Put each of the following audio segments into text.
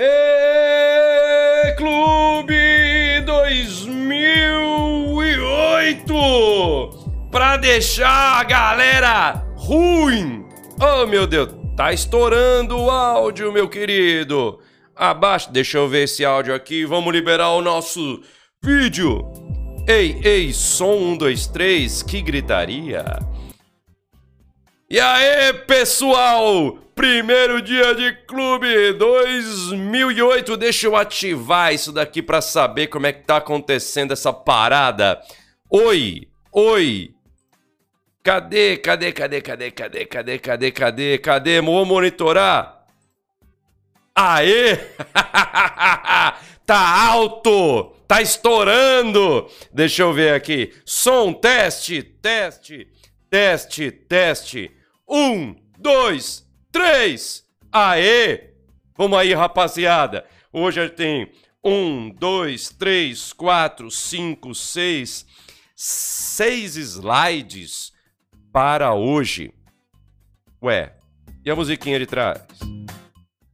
Ê, Clube 2008! Pra deixar a galera ruim! Oh, meu Deus, tá estourando o áudio, meu querido! Abaixo, deixa eu ver esse áudio aqui, vamos liberar o nosso vídeo! Ei, ei, som 1, 2, 3, que gritaria! E aí, pessoal! Primeiro dia de clube 2008. Deixa eu ativar isso daqui para saber como é que tá acontecendo essa parada. Oi, oi. Cadê, cadê, cadê, cadê, cadê, cadê, cadê, cadê, cadê? Vou monitorar. Aê! tá alto! Tá estourando! Deixa eu ver aqui. Som, teste, teste, teste, teste. Um, dois, três. Aê! Vamos aí, rapaziada. Hoje a gente tem um, dois, três, quatro, cinco, seis, seis slides para hoje. Ué, e a musiquinha de trás?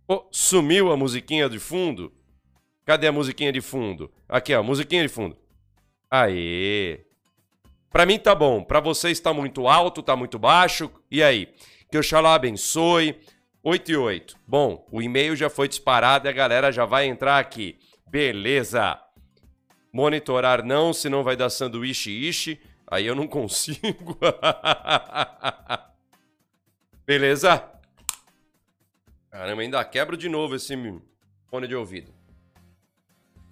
Oh, sumiu a musiquinha de fundo? Cadê a musiquinha de fundo? Aqui, ó, musiquinha de fundo. Aê! Para mim tá bom, para vocês tá muito alto, tá muito baixo. E aí? Que Oxalá abençoe. 8 e 8. Bom, o e-mail já foi disparado e a galera já vai entrar aqui. Beleza. Monitorar não, senão vai dar sanduíche ishi. Aí eu não consigo. Beleza? Caramba, ainda quebro de novo esse fone de ouvido.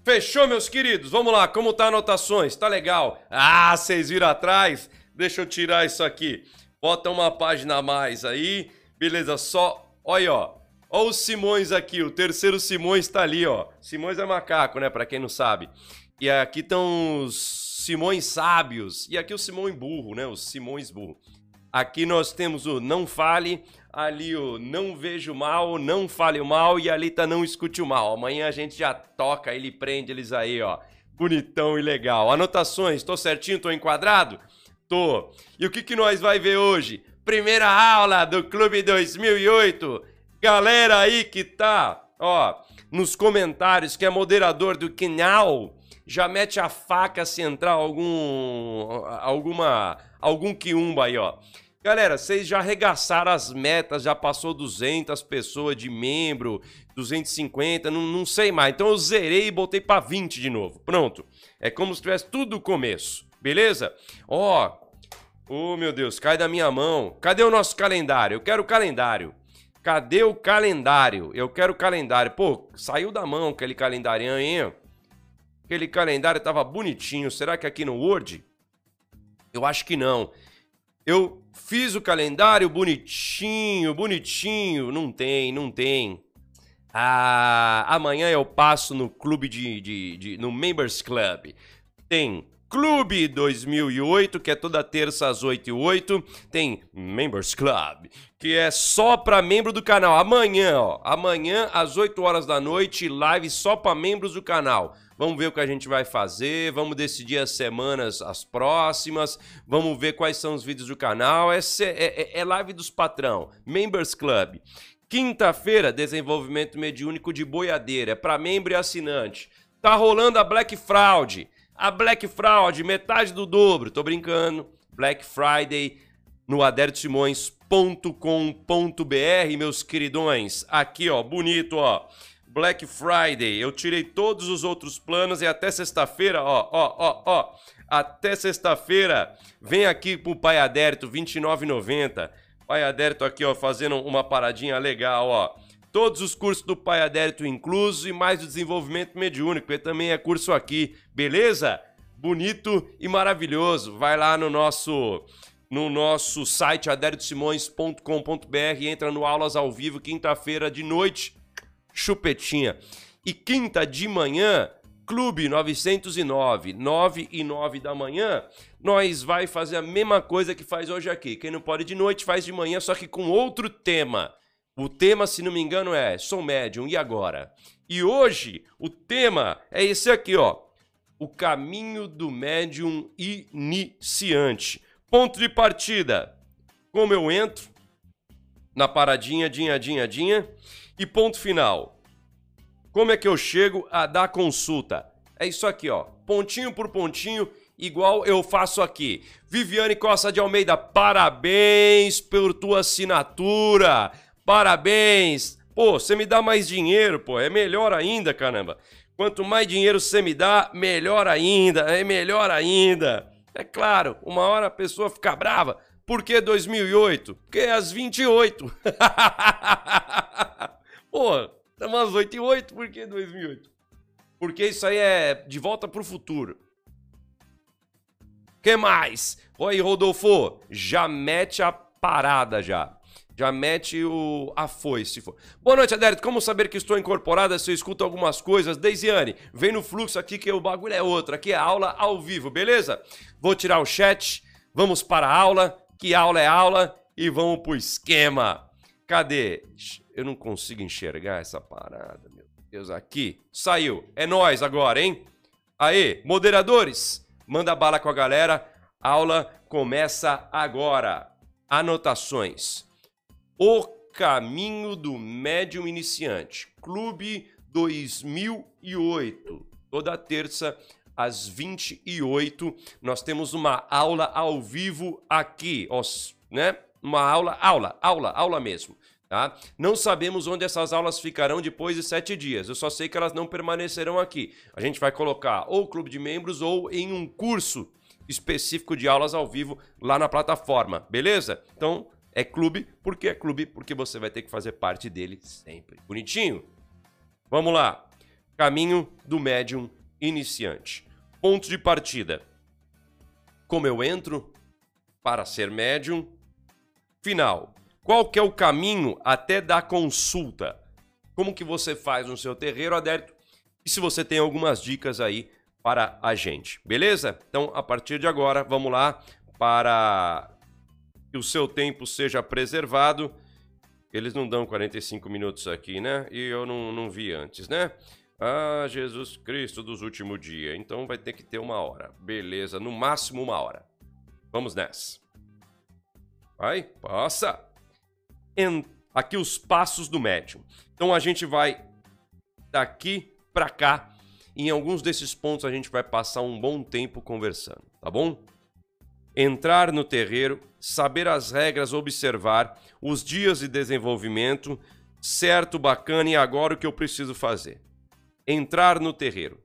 Fechou, meus queridos? Vamos lá, como tá anotações? Tá legal? Ah, vocês viram atrás? Deixa eu tirar isso aqui. Bota uma página a mais aí. Beleza, só... Olha, ó. Ó os Simões aqui, o terceiro Simões tá ali, ó. Simões é macaco, né, pra quem não sabe. E aqui estão os Simões sábios. E aqui o Simão burro, né, os Simões burro. Aqui nós temos o não fale, ali o não vejo mal, não fale o mal e ali tá não escute o mal. Amanhã a gente já toca, ele prende eles aí, ó. Bonitão e legal. Anotações, tô certinho, tô enquadrado? Tô. E o que que nós vai ver hoje? Primeira aula do Clube 2008. Galera aí que tá, ó, nos comentários que é moderador do canal, já mete a faca se entrar algum alguma algum quiumba aí, ó. Galera, vocês já arregaçaram as metas, já passou 200 pessoas de membro, 250, não, não sei mais. Então eu zerei e botei para 20 de novo. Pronto. É como se tivesse tudo do começo. Beleza? Ó, oh, meu Deus, cai da minha mão. Cadê o nosso calendário? Eu quero o calendário. Cadê o calendário? Eu quero o calendário. Pô, saiu da mão aquele calendário, hein? Aquele calendário tava bonitinho. Será que aqui no Word? Eu acho que não. Eu fiz o calendário bonitinho, bonitinho. Não tem, não tem. Ah, amanhã eu passo no clube de, de, de, no Members Club. Tem Clube 2008, que é toda terça às 8 e 8. Tem Members Club, que é só para membro do canal. Amanhã, ó, amanhã às 8 horas da noite, live só para membros do canal. Vamos ver o que a gente vai fazer, vamos decidir as semanas, as próximas, vamos ver quais são os vídeos do canal. É, é, é live dos patrão, Members Club. Quinta-feira, desenvolvimento mediúnico de boiadeira, é para membro e assinante. Tá rolando a Black Fraud. A Black Fraud, metade do dobro. Tô brincando. Black Friday no adertosimões.com.br, meus queridões. Aqui, ó, bonito, ó. Black Friday. Eu tirei todos os outros planos e até sexta-feira, ó, ó, ó, ó. Até sexta-feira, vem aqui pro Pai Adérito, R$29,90. Pai Adérito aqui, ó, fazendo uma paradinha legal, ó. Todos os cursos do Pai Adérito inclusos e mais o desenvolvimento mediúnico, que também é curso aqui, beleza? Bonito e maravilhoso. Vai lá no nosso no nosso site aderitosimões.com.br, entra no Aulas ao Vivo, quinta-feira de noite chupetinha. E quinta de manhã, Clube 909, 9 e 9 da manhã, nós vai fazer a mesma coisa que faz hoje aqui. Quem não pode de noite faz de manhã, só que com outro tema. O tema, se não me engano, é Sou médium, e agora? E hoje, o tema é esse aqui, ó. O caminho do médium iniciante. Ponto de partida. Como eu entro na paradinha, dinha, dinha, dinha. E ponto final. Como é que eu chego a dar consulta? É isso aqui, ó. Pontinho por pontinho, igual eu faço aqui. Viviane Costa de Almeida, parabéns por tua assinatura. Parabéns. Pô, você me dá mais dinheiro, pô. É melhor ainda, caramba. Quanto mais dinheiro você me dá, melhor ainda. É melhor ainda. É claro, uma hora a pessoa fica brava. Por que 2008? Porque é às 28. Pô, estamos às 8 e 8, por que 2008? Porque isso aí é de volta pro futuro. que mais? Oi, Rodolfo, já mete a parada já. Já mete o a foice. For. Boa noite, Adérito. Como saber que estou incorporada se eu escuto algumas coisas? Deisiane, vem no fluxo aqui que o bagulho é outro. Aqui é aula ao vivo, beleza? Vou tirar o chat, vamos para a aula, que aula é aula, e vamos pro esquema. Cadê? Eu não consigo enxergar essa parada, meu Deus. Aqui. Saiu. É nós agora, hein? Aê, moderadores, manda bala com a galera. Aula começa agora. Anotações. O Caminho do Médium Iniciante, Clube 2008. Toda terça às 28, nós temos uma aula ao vivo aqui, né? Uma aula, aula, aula, aula mesmo. Tá? Não sabemos onde essas aulas ficarão depois de sete dias. Eu só sei que elas não permanecerão aqui. A gente vai colocar ou clube de membros ou em um curso específico de aulas ao vivo lá na plataforma, beleza? Então é clube, porque é clube, porque você vai ter que fazer parte dele sempre. Bonitinho? Vamos lá. Caminho do médium iniciante. Ponto de partida. Como eu entro para ser médium? Final. Qual que é o caminho até da consulta? Como que você faz no seu terreiro, Adérito? E se você tem algumas dicas aí para a gente, beleza? Então, a partir de agora, vamos lá para que o seu tempo seja preservado. Eles não dão 45 minutos aqui, né? E eu não, não vi antes, né? Ah, Jesus Cristo dos últimos dias. Então vai ter que ter uma hora. Beleza, no máximo uma hora. Vamos nessa. Vai, passa em, aqui os passos do médium. Então a gente vai daqui para cá. Em alguns desses pontos a gente vai passar um bom tempo conversando, tá bom? Entrar no terreiro, saber as regras, observar os dias de desenvolvimento, certo, bacana, e agora o que eu preciso fazer? Entrar no terreiro.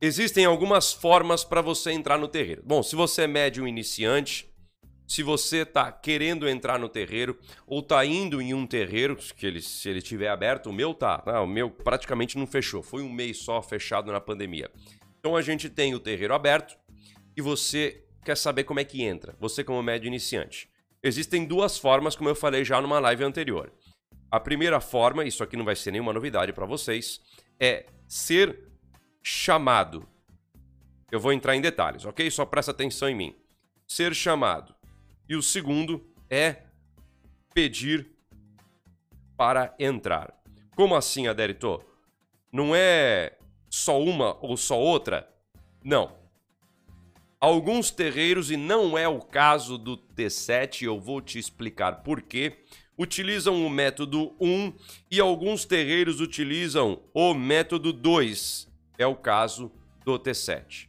Existem algumas formas para você entrar no terreiro. Bom, se você é médium iniciante, se você está querendo entrar no terreiro ou está indo em um terreiro, que ele, se ele tiver aberto, o meu tá, ah, o meu praticamente não fechou, foi um mês só fechado na pandemia. Então a gente tem o terreiro aberto e você quer saber como é que entra, você como médio iniciante. Existem duas formas, como eu falei já numa live anterior. A primeira forma, isso aqui não vai ser nenhuma novidade para vocês, é ser chamado. Eu vou entrar em detalhes, ok? Só presta atenção em mim. Ser chamado. E o segundo é pedir para entrar. Como assim, Adérito? Não é só uma ou só outra? Não. Alguns terreiros, e não é o caso do T7, eu vou te explicar por quê, utilizam o método 1 e alguns terreiros utilizam o método 2. É o caso do T7.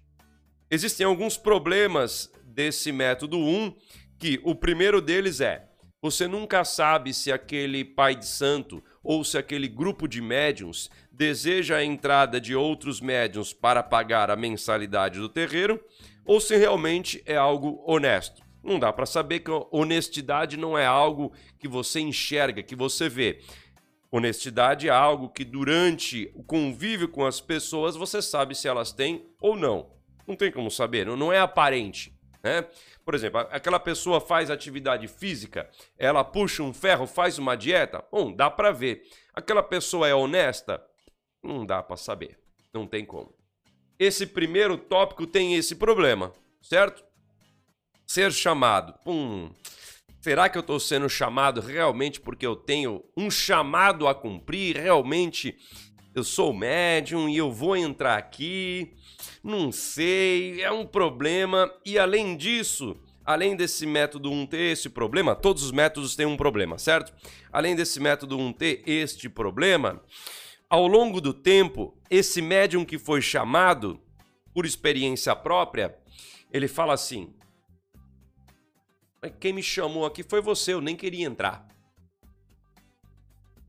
Existem alguns problemas desse método 1 que o primeiro deles é: você nunca sabe se aquele pai de santo ou se aquele grupo de médiums deseja a entrada de outros médiums para pagar a mensalidade do terreiro ou se realmente é algo honesto. Não dá para saber que honestidade não é algo que você enxerga, que você vê. Honestidade é algo que durante o convívio com as pessoas você sabe se elas têm ou não. Não tem como saber, não é aparente. Né? Por exemplo, aquela pessoa faz atividade física, ela puxa um ferro, faz uma dieta, bom, dá para ver. Aquela pessoa é honesta? Não dá para saber, não tem como. Esse primeiro tópico tem esse problema, certo? Ser chamado. Hum, será que eu estou sendo chamado realmente porque eu tenho um chamado a cumprir? Realmente eu sou médium e eu vou entrar aqui? Não sei, é um problema. E além disso, além desse método 1 ter esse problema, todos os métodos têm um problema, certo? Além desse método 1 ter este problema, ao longo do tempo, esse médium que foi chamado por experiência própria, ele fala assim: quem me chamou aqui foi você, eu nem queria entrar.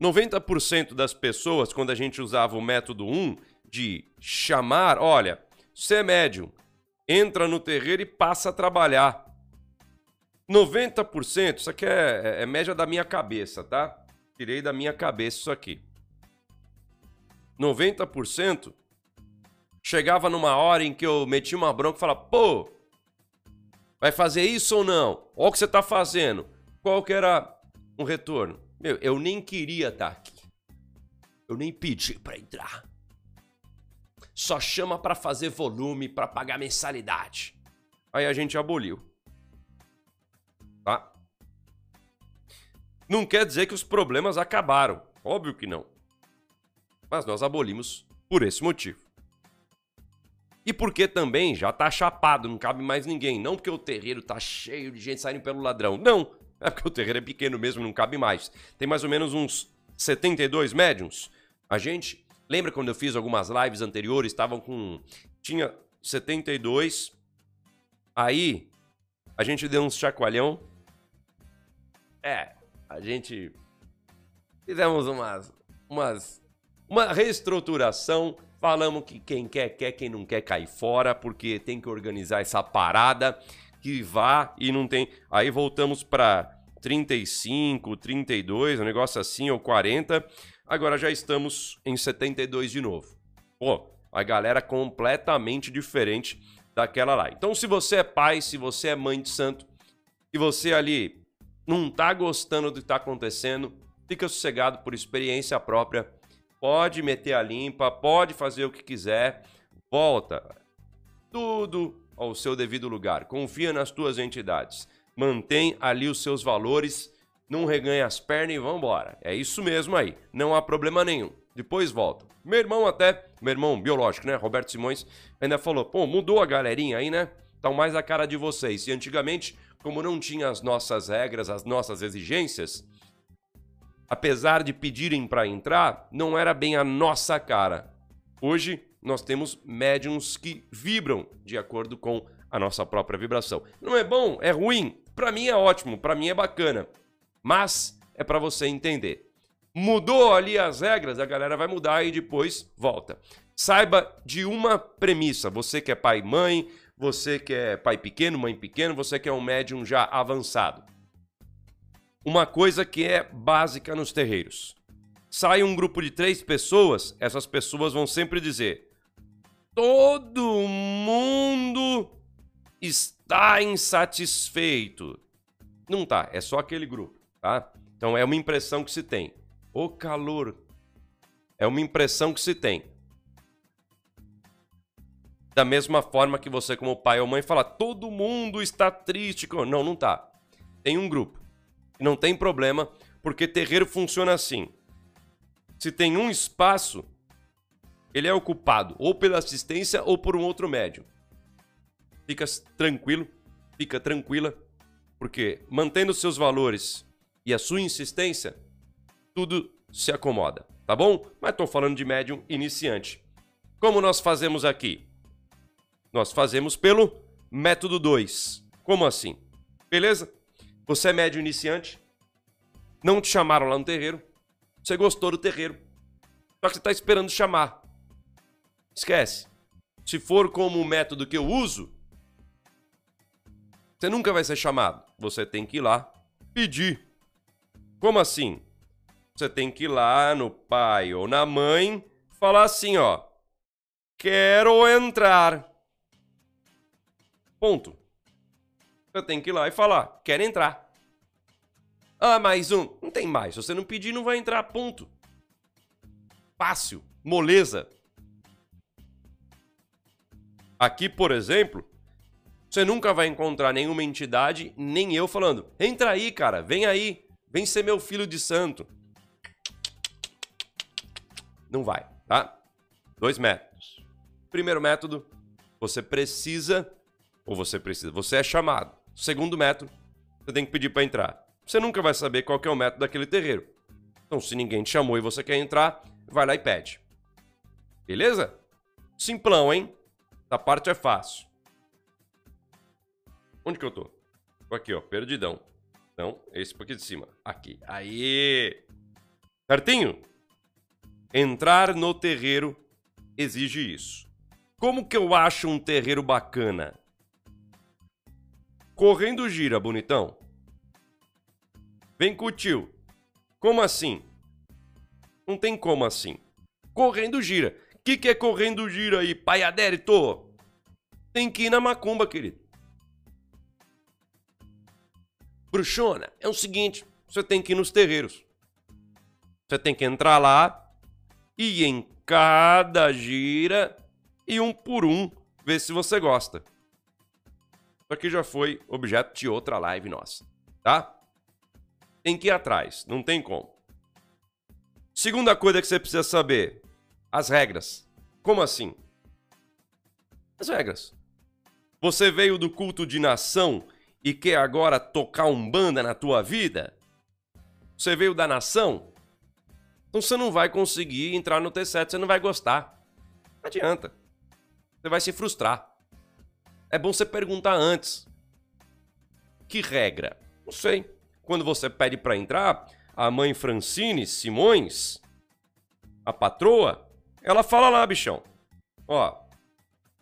90% das pessoas, quando a gente usava o método 1 de chamar, olha, você é médium, entra no terreiro e passa a trabalhar. 90%, isso aqui é, é, é média da minha cabeça, tá? Tirei da minha cabeça isso aqui. 90% chegava numa hora em que eu metia uma bronca e falava, pô, vai fazer isso ou não? Olha o que você tá fazendo. Qual que era um retorno? Meu, eu nem queria estar aqui. Eu nem pedi para entrar. Só chama para fazer volume, para pagar mensalidade. Aí a gente aboliu. Tá? Não quer dizer que os problemas acabaram. Óbvio que não. Mas nós abolimos por esse motivo. E porque também já tá chapado, não cabe mais ninguém. Não porque o terreiro tá cheio de gente saindo pelo ladrão. Não. É porque o terreiro é pequeno mesmo, não cabe mais. Tem mais ou menos uns 72 médiums. A gente. Lembra quando eu fiz algumas lives anteriores? Estavam com. Tinha 72. Aí. A gente deu uns chacoalhão. É. A gente. Fizemos umas. Umas. Uma reestruturação Falamos que quem quer, quer, quem não quer, cai fora, porque tem que organizar essa parada que vá e não tem. Aí voltamos para 35, 32, um negócio assim, ou 40. Agora já estamos em 72 de novo. Pô, a galera completamente diferente daquela lá. Então, se você é pai, se você é mãe de santo, e você ali não tá gostando do que tá acontecendo, fica sossegado por experiência própria pode meter a limpa, pode fazer o que quiser, volta tudo ao seu devido lugar. Confia nas tuas entidades. Mantém ali os seus valores, não reganha as pernas e vambora. É isso mesmo aí, não há problema nenhum. Depois volta. Meu irmão até, meu irmão biológico, né, Roberto Simões, ainda falou, pô, mudou a galerinha aí, né? Tá mais a cara de vocês. E antigamente, como não tinha as nossas regras, as nossas exigências, apesar de pedirem para entrar, não era bem a nossa cara. Hoje nós temos médiums que vibram de acordo com a nossa própria vibração. Não é bom, é ruim. Para mim é ótimo, para mim é bacana. Mas é para você entender. Mudou ali as regras, a galera vai mudar e depois volta. Saiba de uma premissa: você que é pai e mãe, você que é pai pequeno, mãe pequeno, você que é um médium já avançado uma coisa que é básica nos terreiros. Sai um grupo de três pessoas, essas pessoas vão sempre dizer: todo mundo está insatisfeito. Não tá, é só aquele grupo, tá? Então é uma impressão que se tem. O calor é uma impressão que se tem. Da mesma forma que você, como pai ou mãe, fala: todo mundo está triste. Não, não tá. Tem um grupo. Não tem problema, porque terreiro funciona assim. Se tem um espaço, ele é ocupado ou pela assistência ou por um outro médium. Fica tranquilo, fica tranquila, porque mantendo seus valores e a sua insistência, tudo se acomoda, tá bom? Mas estou falando de médium iniciante. Como nós fazemos aqui? Nós fazemos pelo método 2. Como assim? Beleza? Você é médio iniciante, não te chamaram lá no terreiro, você gostou do terreiro, só que você está esperando chamar. Esquece. Se for como o método que eu uso, você nunca vai ser chamado. Você tem que ir lá pedir. Como assim? Você tem que ir lá no pai ou na mãe falar assim, ó. Quero entrar. Ponto. Eu tenho que ir lá e falar, quero entrar. Ah, mais um. Não tem mais. Se você não pedir, não vai entrar, ponto. Fácil. Moleza. Aqui, por exemplo, você nunca vai encontrar nenhuma entidade, nem eu falando, entra aí, cara, vem aí, vem ser meu filho de santo. Não vai, tá? Dois métodos. Primeiro método, você precisa, ou você precisa, você é chamado. Segundo método, você tem que pedir para entrar. Você nunca vai saber qual é o método daquele terreiro. Então, se ninguém te chamou e você quer entrar, vai lá e pede. Beleza? Simplão, hein? Essa parte é fácil. Onde que eu tô? Tô aqui, ó, perdidão. Não, esse aqui de cima. Aqui. Aí. Certinho? Entrar no terreiro exige isso. Como que eu acho um terreiro bacana? Correndo gira, bonitão. Vem com o tio. Como assim? Não tem como assim. Correndo gira. O que, que é correndo gira aí, pai adérito? Tem que ir na macumba, querido. Bruxona, é o seguinte: você tem que ir nos terreiros. Você tem que entrar lá e em cada gira e um por um ver se você gosta. Isso aqui já foi objeto de outra live nossa, tá? Tem que ir atrás, não tem como. Segunda coisa que você precisa saber: as regras. Como assim? As regras. Você veio do culto de nação e quer agora tocar um banda na tua vida? Você veio da nação? Então você não vai conseguir entrar no T7, você não vai gostar. Não adianta. Você vai se frustrar. É bom você perguntar antes. Que regra? Não sei. Quando você pede para entrar, a mãe Francine Simões, a patroa, ela fala lá, bichão. Ó,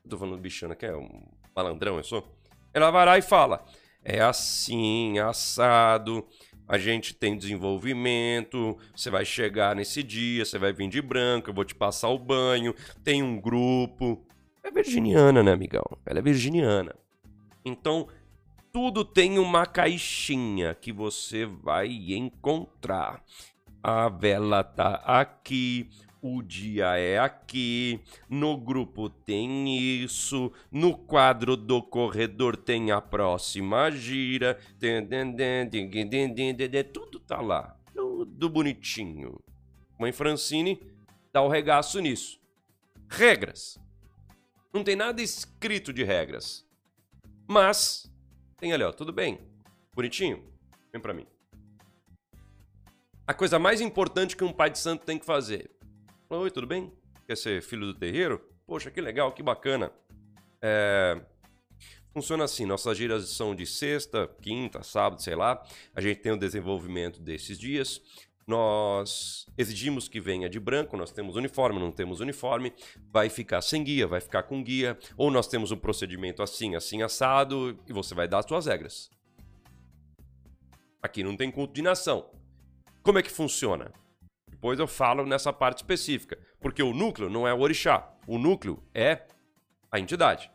tô falando bichão? Que é um malandrão, eu sou. Ela vai lá e fala: é assim, assado. A gente tem desenvolvimento. Você vai chegar nesse dia, você vai vir de branco, eu vou te passar o banho. Tem um grupo. É virginiana, né, amigão? Ela é virginiana. Então, tudo tem uma caixinha que você vai encontrar. A vela tá aqui, o dia é aqui, no grupo tem isso, no quadro do corredor tem a próxima gira, tudo tá lá, tudo bonitinho. Mãe Francine dá o regaço nisso. Regras. Não tem nada escrito de regras. Mas tem ali, ó, tudo bem. Bonitinho? Vem para mim. A coisa mais importante que um pai de santo tem que fazer Oi, tudo bem? Quer ser filho do terreiro? Poxa, que legal, que bacana. É... Funciona assim, nossas giras são de sexta, quinta, sábado, sei lá. A gente tem o desenvolvimento desses dias. Nós exigimos que venha de branco, nós temos uniforme, não temos uniforme, vai ficar sem guia, vai ficar com guia, ou nós temos um procedimento assim, assim, assado, e você vai dar as suas regras. Aqui não tem culto de nação. Como é que funciona? Depois eu falo nessa parte específica, porque o núcleo não é o orixá, o núcleo é a entidade.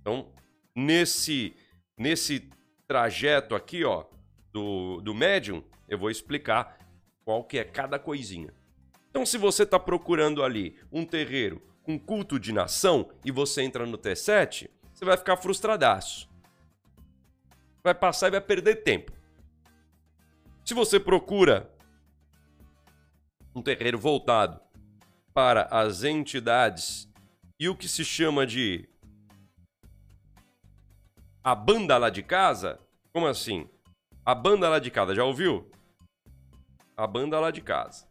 Então, nesse nesse trajeto aqui, ó, do, do médium, eu vou explicar qual que é cada coisinha. Então, se você está procurando ali um terreiro com culto de nação e você entra no T7, você vai ficar frustradaço. Vai passar e vai perder tempo. Se você procura um terreiro voltado para as entidades e o que se chama de a banda lá de casa? Como assim? A banda lá de casa, já ouviu? A banda lá de casa.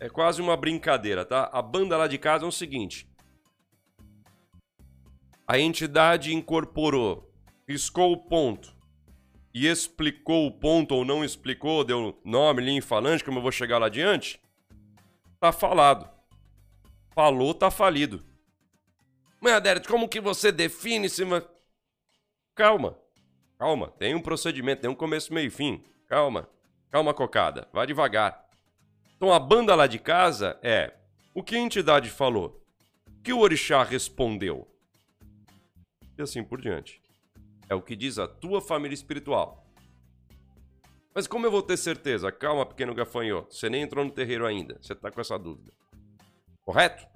É quase uma brincadeira, tá? A banda lá de casa é o seguinte: a entidade incorporou, riscou o ponto, e explicou o ponto ou não explicou, deu nome, linha falante, como eu vou chegar lá adiante, tá falado. Falou, tá falido. Mas, Adérito, como que você define se... Calma, calma. Tem um procedimento, tem um começo, meio e fim. Calma, calma, cocada. Vai devagar. Então, a banda lá de casa é... O que a entidade falou? O que o orixá respondeu? E assim por diante. É o que diz a tua família espiritual. Mas como eu vou ter certeza? Calma, pequeno gafanhoto. Você nem entrou no terreiro ainda. Você tá com essa dúvida. Correto?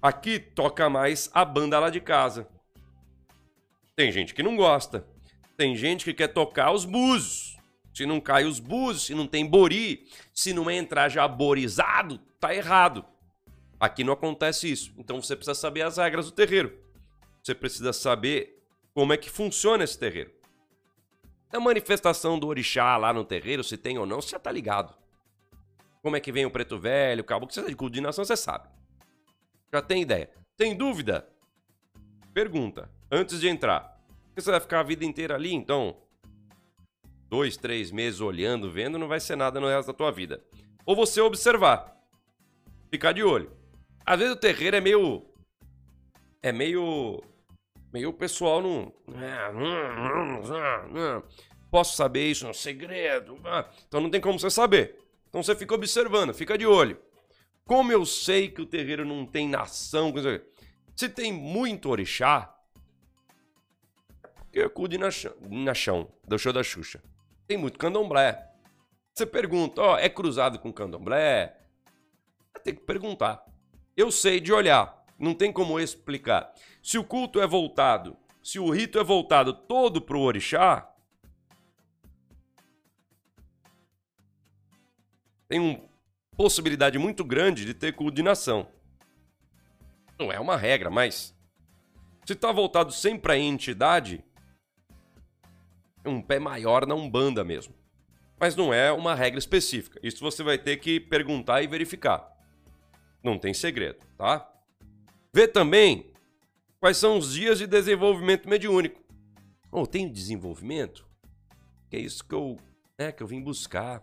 Aqui toca mais a banda lá de casa. Tem gente que não gosta. Tem gente que quer tocar os búzios. Se não cai os búzios, se não tem bori, se não entra já borizado, tá errado. Aqui não acontece isso. Então você precisa saber as regras do terreiro. Você precisa saber como é que funciona esse terreiro. A manifestação do orixá lá no terreiro, se tem ou não, você já tá ligado. como é que vem o preto velho, o caboclo, você é de coordenação, você sabe. Já tem ideia. Tem dúvida? Pergunta, antes de entrar. Você vai ficar a vida inteira ali, então? Dois, três meses olhando, vendo, não vai ser nada no resto da tua vida. Ou você observar. Ficar de olho. Às vezes o terreiro é meio. É meio. Meio o pessoal não. Posso saber isso? É um segredo. Então não tem como você saber. Então você fica observando, fica de olho. Como eu sei que o terreiro não tem nação? Se tem muito orixá, eu cuido na chão, na chão do show da Xuxa. Tem muito candomblé. Você pergunta, ó, é cruzado com candomblé? Tem que perguntar. Eu sei de olhar, não tem como explicar. Se o culto é voltado, se o rito é voltado todo pro orixá, tem uma possibilidade muito grande de ter coordenação. Não é uma regra, mas se está voltado sempre à entidade, um pé maior na Umbanda mesmo. Mas não é uma regra específica. Isso você vai ter que perguntar e verificar. Não tem segredo, tá? Vê também quais são os dias de desenvolvimento mediúnico. Oh, tem desenvolvimento? Que é isso que eu, é, que eu vim buscar.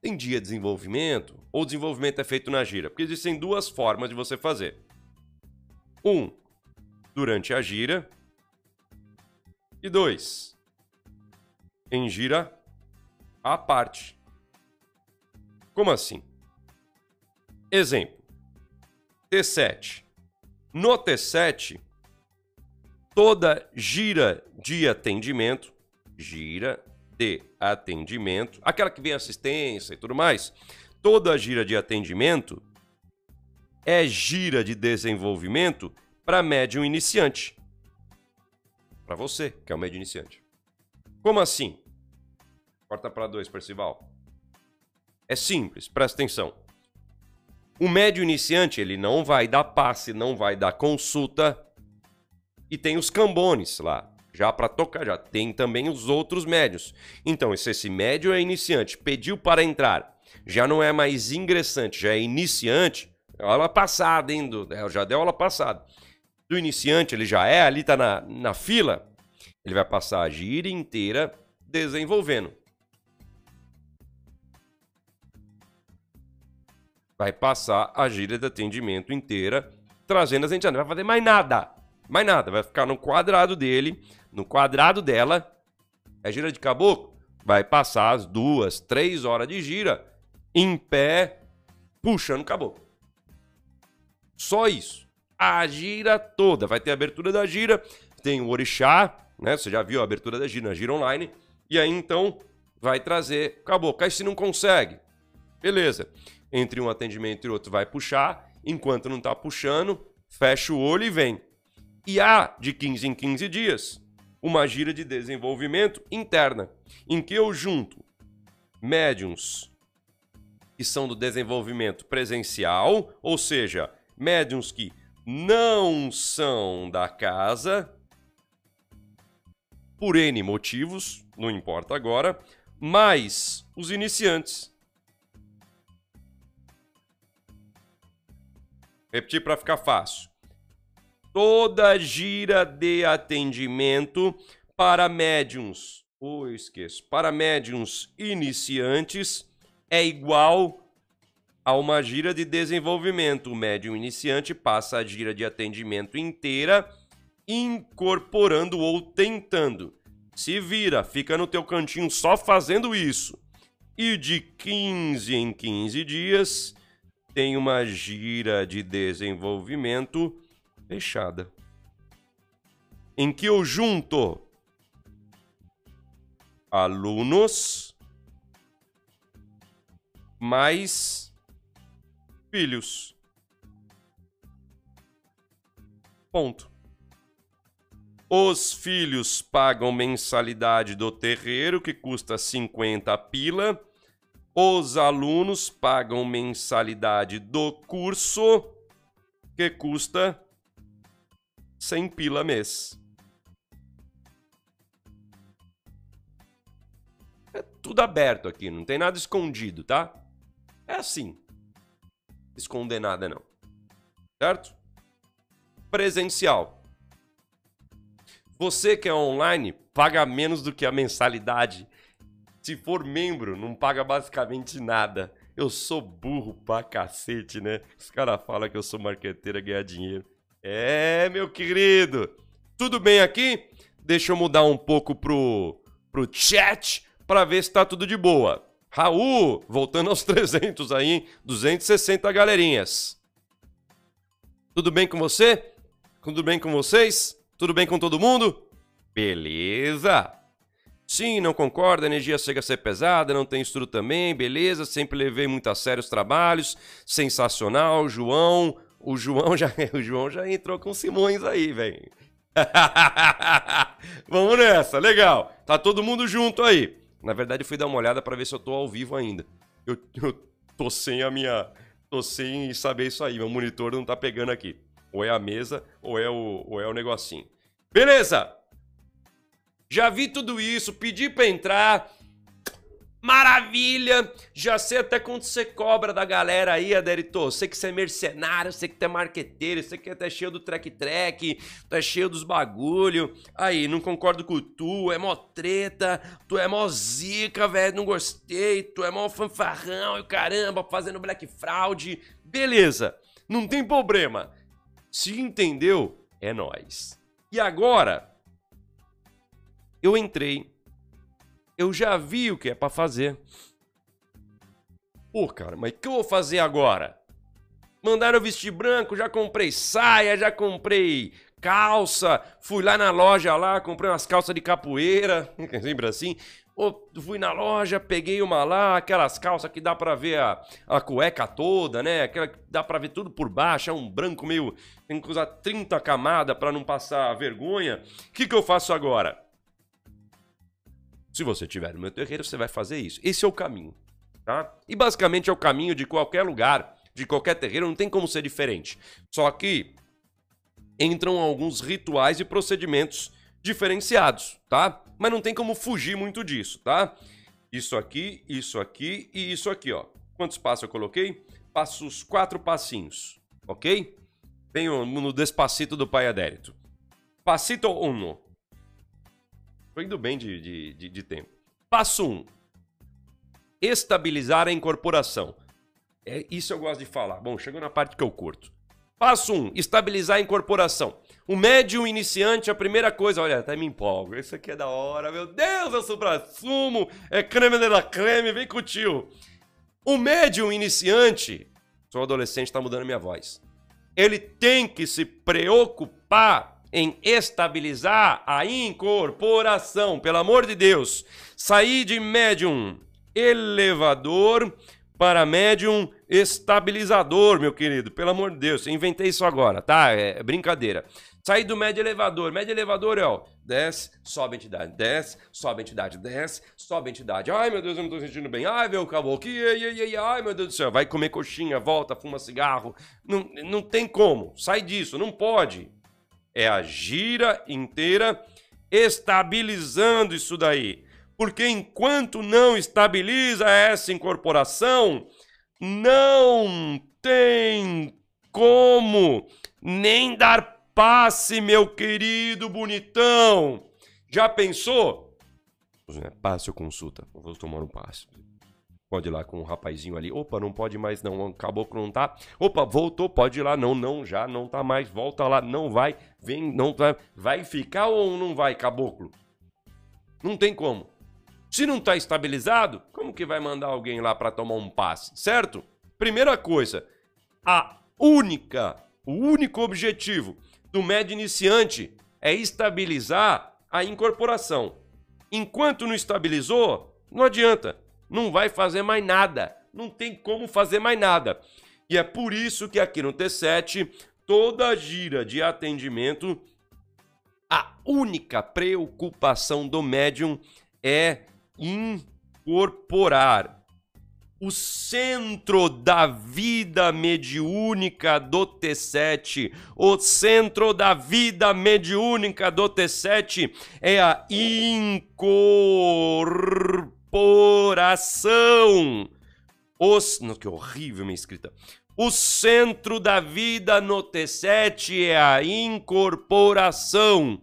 Tem dia de desenvolvimento ou desenvolvimento é feito na gira? Porque existem duas formas de você fazer. Um, durante a gira. E dois, em gira à parte. Como assim? Exemplo: T7. No T7, toda gira de atendimento, gira de atendimento, aquela que vem assistência e tudo mais, toda gira de atendimento é gira de desenvolvimento para médium iniciante. Para você, que é o médium iniciante. Como assim? Corta para dois, Percival. É simples, presta atenção. O médio iniciante, ele não vai dar passe, não vai dar consulta. E tem os cambones lá, já para tocar, já tem também os outros médios. Então, se esse médio é iniciante, pediu para entrar, já não é mais ingressante, já é iniciante, aula passada, hein? Do, já deu aula passada. Do iniciante, ele já é, ali tá na, na fila, ele vai passar a gira inteira desenvolvendo. vai passar a gira de atendimento inteira, trazendo as entidades. Não vai fazer mais nada. Mais nada. Vai ficar no quadrado dele, no quadrado dela. É gira de caboclo? Vai passar as duas, três horas de gira em pé, puxando caboclo. Só isso. A gira toda. Vai ter a abertura da gira, tem o orixá, né? Você já viu a abertura da gira gira online. E aí então vai trazer caboclo. Aí se não consegue, beleza entre um atendimento e outro vai puxar, enquanto não está puxando, fecha o olho e vem. E há, de 15 em 15 dias, uma gira de desenvolvimento interna, em que eu junto médiums que são do desenvolvimento presencial, ou seja, médiums que não são da casa, por N motivos, não importa agora, mais os iniciantes Repetir para ficar fácil. Toda gira de atendimento para médiums, ou oh, esqueço, para médiums iniciantes é igual a uma gira de desenvolvimento. O médium iniciante passa a gira de atendimento inteira incorporando ou tentando. Se vira, fica no teu cantinho só fazendo isso. E de 15 em 15 dias tem uma gira de desenvolvimento fechada, em que eu junto alunos mais filhos. Ponto. Os filhos pagam mensalidade do terreiro, que custa 50 pila os alunos pagam mensalidade do curso que custa 100 pila mês. É tudo aberto aqui, não tem nada escondido, tá? É assim. Esconder nada, não. Certo? Presencial. Você que é online, paga menos do que a mensalidade. Se for membro, não paga basicamente nada. Eu sou burro pra cacete, né? Os caras falam que eu sou marqueteiro a ganhar dinheiro. É, meu querido. Tudo bem aqui? Deixa eu mudar um pouco pro, pro chat para ver se tá tudo de boa. Raul, voltando aos 300 aí, hein? 260 galerinhas. Tudo bem com você? Tudo bem com vocês? Tudo bem com todo mundo? Beleza! Sim, não concordo, a energia chega a ser pesada, não tem estudo também, beleza, sempre levei muito a sério os trabalhos, sensacional, João, o João já, o João já entrou com Simões aí, velho. Vamos nessa, legal. Tá todo mundo junto aí. Na verdade, fui dar uma olhada para ver se eu tô ao vivo ainda. Eu, eu tô sem a minha. tô sem saber isso aí. Meu monitor não tá pegando aqui. Ou é a mesa, ou é o, ou é o negocinho. Beleza! Já vi tudo isso, pedi pra entrar. Maravilha! Já sei até quanto você cobra da galera aí, Aderito. Sei que você é mercenário, sei que você é marqueteiro, sei que tá cheio do track-track, tá cheio dos bagulho. Aí, não concordo com tu, é mó treta, tu é mó zica, velho, não gostei, tu é mó fanfarrão e caramba, fazendo black fraud. Beleza, não tem problema. Se entendeu, é nós. E agora, eu entrei eu já vi o que é para fazer. Pô, cara, mas o que eu vou fazer agora? Mandaram eu vestir branco, já comprei saia, já comprei calça, fui lá na loja lá, comprei umas calças de capoeira, sempre assim. Ou fui na loja, peguei uma lá, aquelas calças que dá pra ver a, a cueca toda, né? Aquela que dá pra ver tudo por baixo, é um branco meio. Tem que usar 30 camadas pra não passar vergonha. O que, que eu faço agora? Se você tiver no meu terreiro, você vai fazer isso. Esse é o caminho, tá? E basicamente é o caminho de qualquer lugar, de qualquer terreiro, não tem como ser diferente. Só que entram alguns rituais e procedimentos diferenciados, tá? Mas não tem como fugir muito disso, tá? Isso aqui, isso aqui e isso aqui, ó. Quantos passos eu coloquei? Passo os quatro passinhos, ok? Venho no despacito do Pai Adérito. Passito uno. Tô indo bem de, de, de, de tempo. Passo 1. Um, estabilizar a incorporação. É isso eu gosto de falar. Bom, chegou na parte que eu curto. Passo 1. Um, estabilizar a incorporação. O médium iniciante, a primeira coisa, olha, até me empolgo. Isso aqui é da hora, meu Deus, é supra-sumo, é creme de la creme, vem com o tio. O médium iniciante, sou adolescente, tá mudando minha voz. Ele tem que se preocupar em estabilizar a incorporação. Pelo amor de Deus, sair de médium elevador para médium estabilizador, meu querido. Pelo amor de Deus, eu inventei isso agora, tá? É brincadeira. Sair do médio elevador. Médio elevador é, ó, desce, sobe a entidade, desce, sobe a entidade, desce, sobe a entidade. Ai, meu Deus, eu não tô sentindo bem. Ai, meu caboclo, ai, ai, ai, ai, meu Deus do céu. Vai comer coxinha, volta, fuma cigarro. Não, não tem como. Sai disso, não pode é a gira inteira estabilizando isso daí. Porque enquanto não estabiliza essa incorporação, não tem como nem dar passe, meu querido bonitão. Já pensou? Passe ou consulta? Vou tomar um passe. Pode ir lá com o um rapazinho ali. Opa, não pode mais não. Caboclo não tá. Opa, voltou, pode ir lá. Não, não, já não tá mais. Volta lá, não vai. Vem, não vai. Vai ficar ou não vai, caboclo? Não tem como. Se não tá estabilizado, como que vai mandar alguém lá para tomar um passe, certo? Primeira coisa, a única, o único objetivo do médio iniciante é estabilizar a incorporação. Enquanto não estabilizou, não adianta não vai fazer mais nada. Não tem como fazer mais nada. E é por isso que aqui no T7, toda gira de atendimento, a única preocupação do médium é incorporar o centro da vida mediúnica do T7, o centro da vida mediúnica do T7 é a incorporação. Os, no, que horrível minha escrita. O centro da vida no T7 é a incorporação.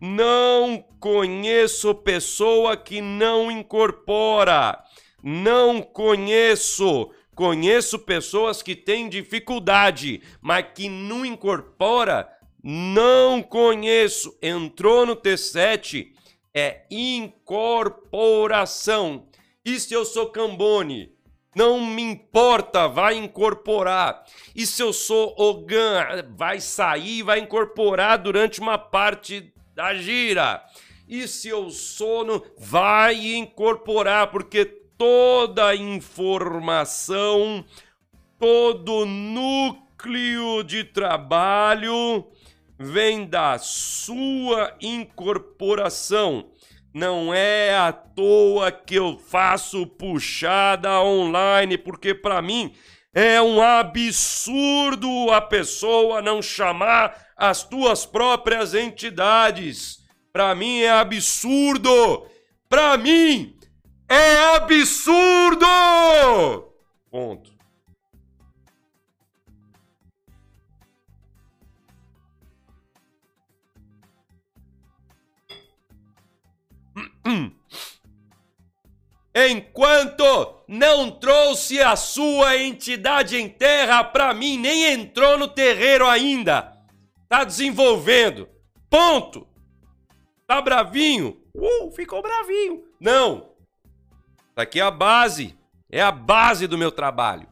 Não conheço pessoa que não incorpora. Não conheço. Conheço pessoas que têm dificuldade, mas que não incorpora. Não conheço. Entrou no T7 é incorporação. E se eu sou Cambone? Não me importa, vai incorporar. E se eu sou Ogan, vai sair vai incorporar durante uma parte da gira. E se eu sono, vai incorporar, porque toda informação, todo núcleo de trabalho vem da sua incorporação. Não é à toa que eu faço puxada online, porque para mim é um absurdo a pessoa não chamar as tuas próprias entidades. Para mim é absurdo. Para mim é absurdo. Ponto. Enquanto não trouxe a sua entidade em terra para mim, nem entrou no terreiro ainda. Tá desenvolvendo. Ponto. Tá bravinho? Uh, ficou bravinho. Não. Tá aqui a base. É a base do meu trabalho.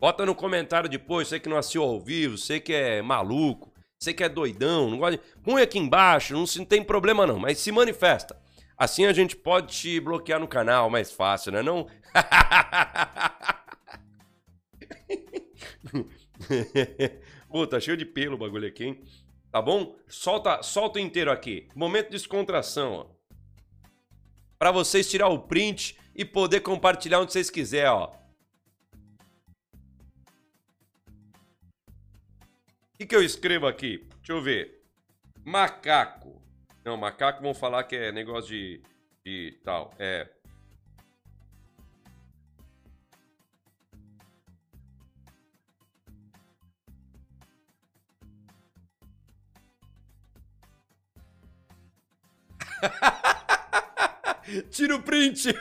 Bota no comentário depois, você que não assistiu ao vivo, você que é maluco, você que é doidão, não gosta de... Põe aqui embaixo, não, não tem problema não, mas se manifesta. Assim a gente pode te bloquear no canal mais fácil, né? Não. Pô, tá cheio de pelo o bagulho aqui, hein? Tá bom? Solta, solta inteiro aqui. Momento de descontração, ó. Pra vocês tirar o print e poder compartilhar onde vocês quiserem, ó. O que, eu escrevo aqui? Deixa eu ver. Macaco. Não, macaco vão falar que é negócio de, de tal. É. Tira o print!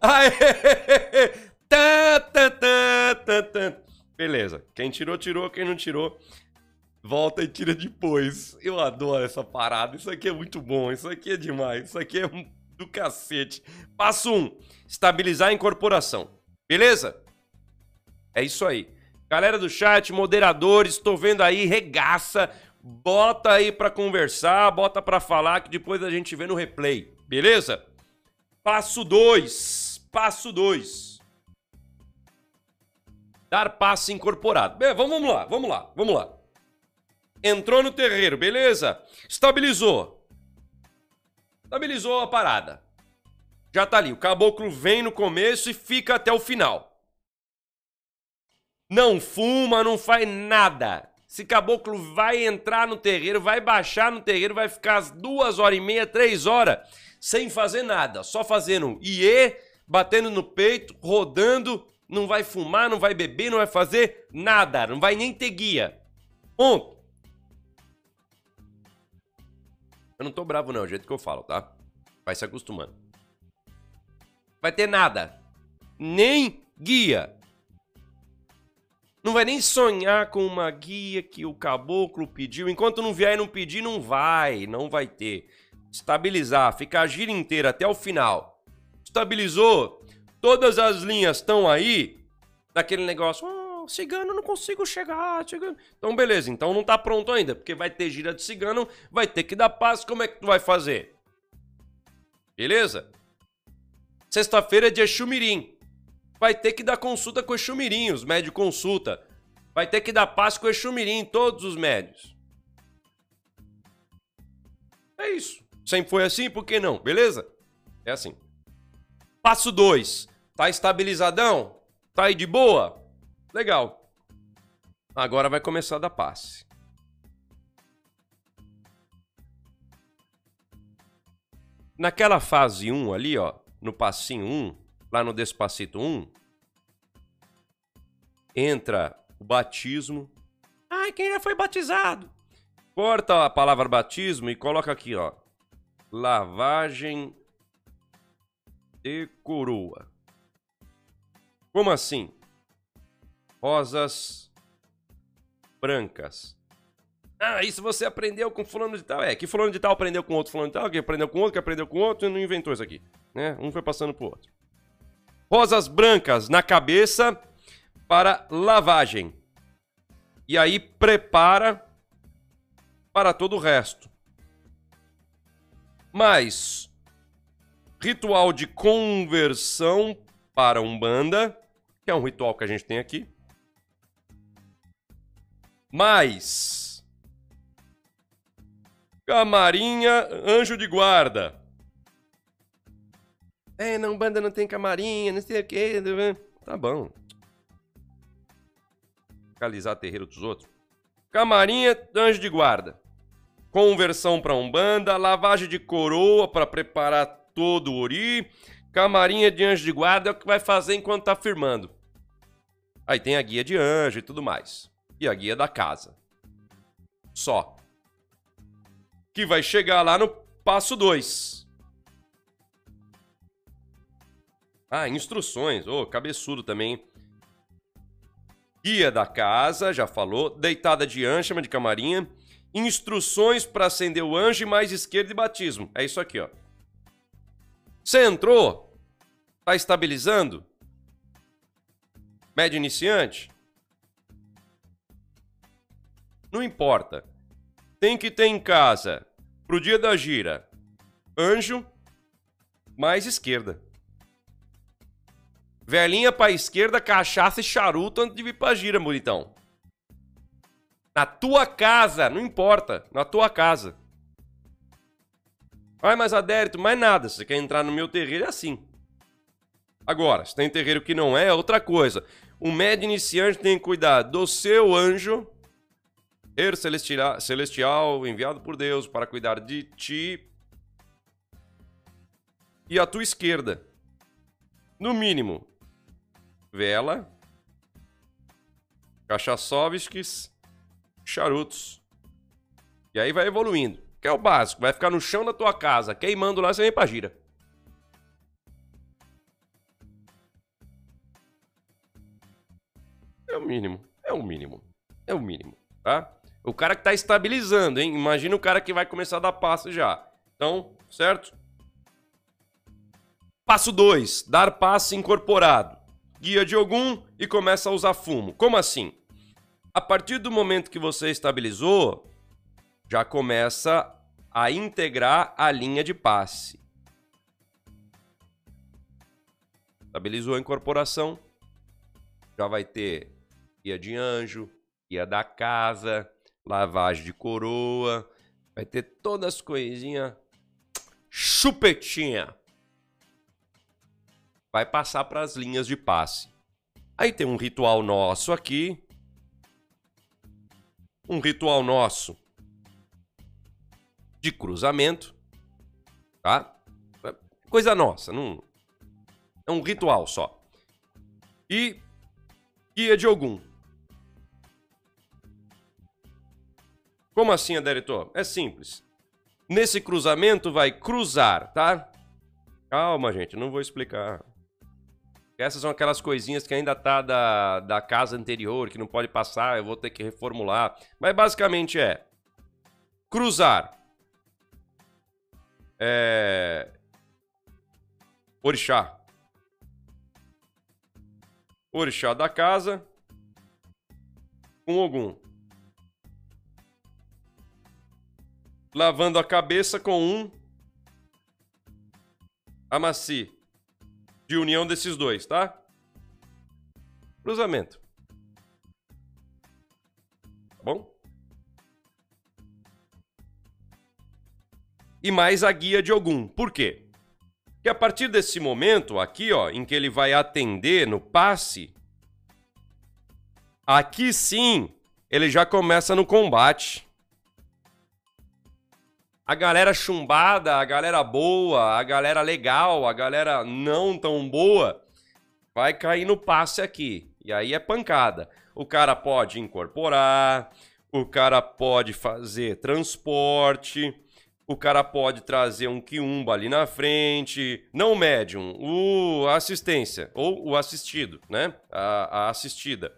Aê! Tá, tá, tá, tá, tá. Beleza. Quem tirou, tirou. Quem não tirou, volta e tira depois. Eu adoro essa parada. Isso aqui é muito bom. Isso aqui é demais. Isso aqui é do cacete. Passo 1. Um, estabilizar a incorporação. Beleza? É isso aí. Galera do chat, moderadores, estou vendo aí, regaça. Bota aí para conversar, bota para falar que depois a gente vê no replay. Beleza? Passo 2. Passo 2. Dar passe incorporado. Bem, vamos lá, vamos lá, vamos lá. Entrou no terreiro, beleza? Estabilizou. Estabilizou a parada. Já tá ali. O caboclo vem no começo e fica até o final. Não fuma, não faz nada. Esse caboclo vai entrar no terreiro, vai baixar no terreiro, vai ficar as duas horas e meia, três horas, sem fazer nada. Só fazendo iê, batendo no peito, rodando, não vai fumar, não vai beber, não vai fazer nada. Não vai nem ter guia. Ponto. Eu não tô bravo não, é o jeito que eu falo, tá? Vai se acostumando. Vai ter nada. Nem guia. Não vai nem sonhar com uma guia que o caboclo pediu. Enquanto não vier e não pedir, não vai. Não vai ter. Estabilizar, ficar a gira inteira até o final. Estabilizou. Todas as linhas estão aí. Daquele negócio. Oh, cigano não consigo chegar, cigano. Então, beleza, então não tá pronto ainda, porque vai ter gira de cigano, vai ter que dar passo, como é que tu vai fazer? Beleza? Sexta-feira é dia Xumirim. Vai ter que dar consulta com o Xumirim, os médios consulta. Vai ter que dar passo com o Xumirim, todos os médios. É isso. Sempre foi assim, por que não? Beleza? É assim. Passo 2. Tá estabilizadão? Tá aí de boa? Legal. Agora vai começar a dar passe. Naquela fase 1 ali, ó, no passinho 1, lá no Despacito 1, entra o batismo. Ai, quem já foi batizado? Corta a palavra batismo e coloca aqui, ó. Lavagem de coroa. Como assim? Rosas brancas. Ah, isso você aprendeu com fulano de tal. É, que fulano de tal aprendeu com outro fulano de tal, que aprendeu com outro, que aprendeu com outro e não inventou isso aqui. Né? Um foi passando pro outro. Rosas brancas na cabeça para lavagem. E aí prepara para todo o resto. Mas ritual de conversão para Umbanda, que é um ritual que a gente tem aqui. Mais camarinha, anjo de guarda. É, na Umbanda não tem camarinha, não sei o que. Tá bom. Localizar terreiro dos outros. Camarinha, anjo de guarda. Conversão para Umbanda, lavagem de coroa para preparar todo o ori, camarinha de anjo de guarda é o que vai fazer enquanto tá firmando. Aí tem a guia de anjo e tudo mais. E a guia da casa. Só. Que vai chegar lá no passo 2. Ah, instruções. Ô, oh, cabeçudo também. Guia da casa, já falou. Deitada de anjo, chama de camarinha. Instruções para acender o anjo mais esquerda e batismo. É isso aqui, ó. Você entrou? Tá estabilizando? Médio iniciante? Não importa. Tem que ter em casa, pro dia da gira, anjo mais esquerda. Velhinha pra esquerda, cachaça e charuto antes de vir pra gira, bonitão. Na tua casa, não importa. Na tua casa. Ai, mas adérito, mais nada. Se você quer entrar no meu terreiro, é assim. Agora, se tem terreiro que não é, é outra coisa. O médio iniciante tem que cuidar do seu anjo, ser celestial, celestial, enviado por Deus para cuidar de ti e a tua esquerda. No mínimo, vela, cachaçovskis, charutos. E aí vai evoluindo. Que é o básico. Vai ficar no chão da tua casa, queimando lá, você vem pra gira. É o mínimo. É o mínimo. É o mínimo, tá? O cara que tá estabilizando, hein? Imagina o cara que vai começar a dar passo já. Então, certo? Passo 2. Dar passe incorporado guia de algum e começa a usar fumo. Como assim? A partir do momento que você estabilizou, já começa a integrar a linha de passe. Estabilizou a incorporação, já vai ter guia de anjo, guia da casa, lavagem de coroa, vai ter todas as coisinhas chupetinha vai passar para as linhas de passe. Aí tem um ritual nosso aqui. Um ritual nosso de cruzamento, tá? Coisa nossa, não é um ritual só. E guia de algum. Como assim, Aderitor? É simples. Nesse cruzamento vai cruzar, tá? Calma, gente, não vou explicar. Essas são aquelas coisinhas que ainda tá da, da casa anterior, que não pode passar, eu vou ter que reformular. Mas basicamente é cruzar. É... Orixá. Orixá da casa com Ogum. Lavando a cabeça com um Amaci de união desses dois, tá? Cruzamento. Tá bom? E mais a guia de algum. Por quê? Porque a partir desse momento aqui, ó, em que ele vai atender no passe, aqui sim, ele já começa no combate. A galera chumbada, a galera boa, a galera legal, a galera não tão boa, vai cair no passe aqui. E aí é pancada. O cara pode incorporar, o cara pode fazer transporte, o cara pode trazer um quiumba ali na frente, não o médium, o assistência, ou o assistido, né? A, a assistida.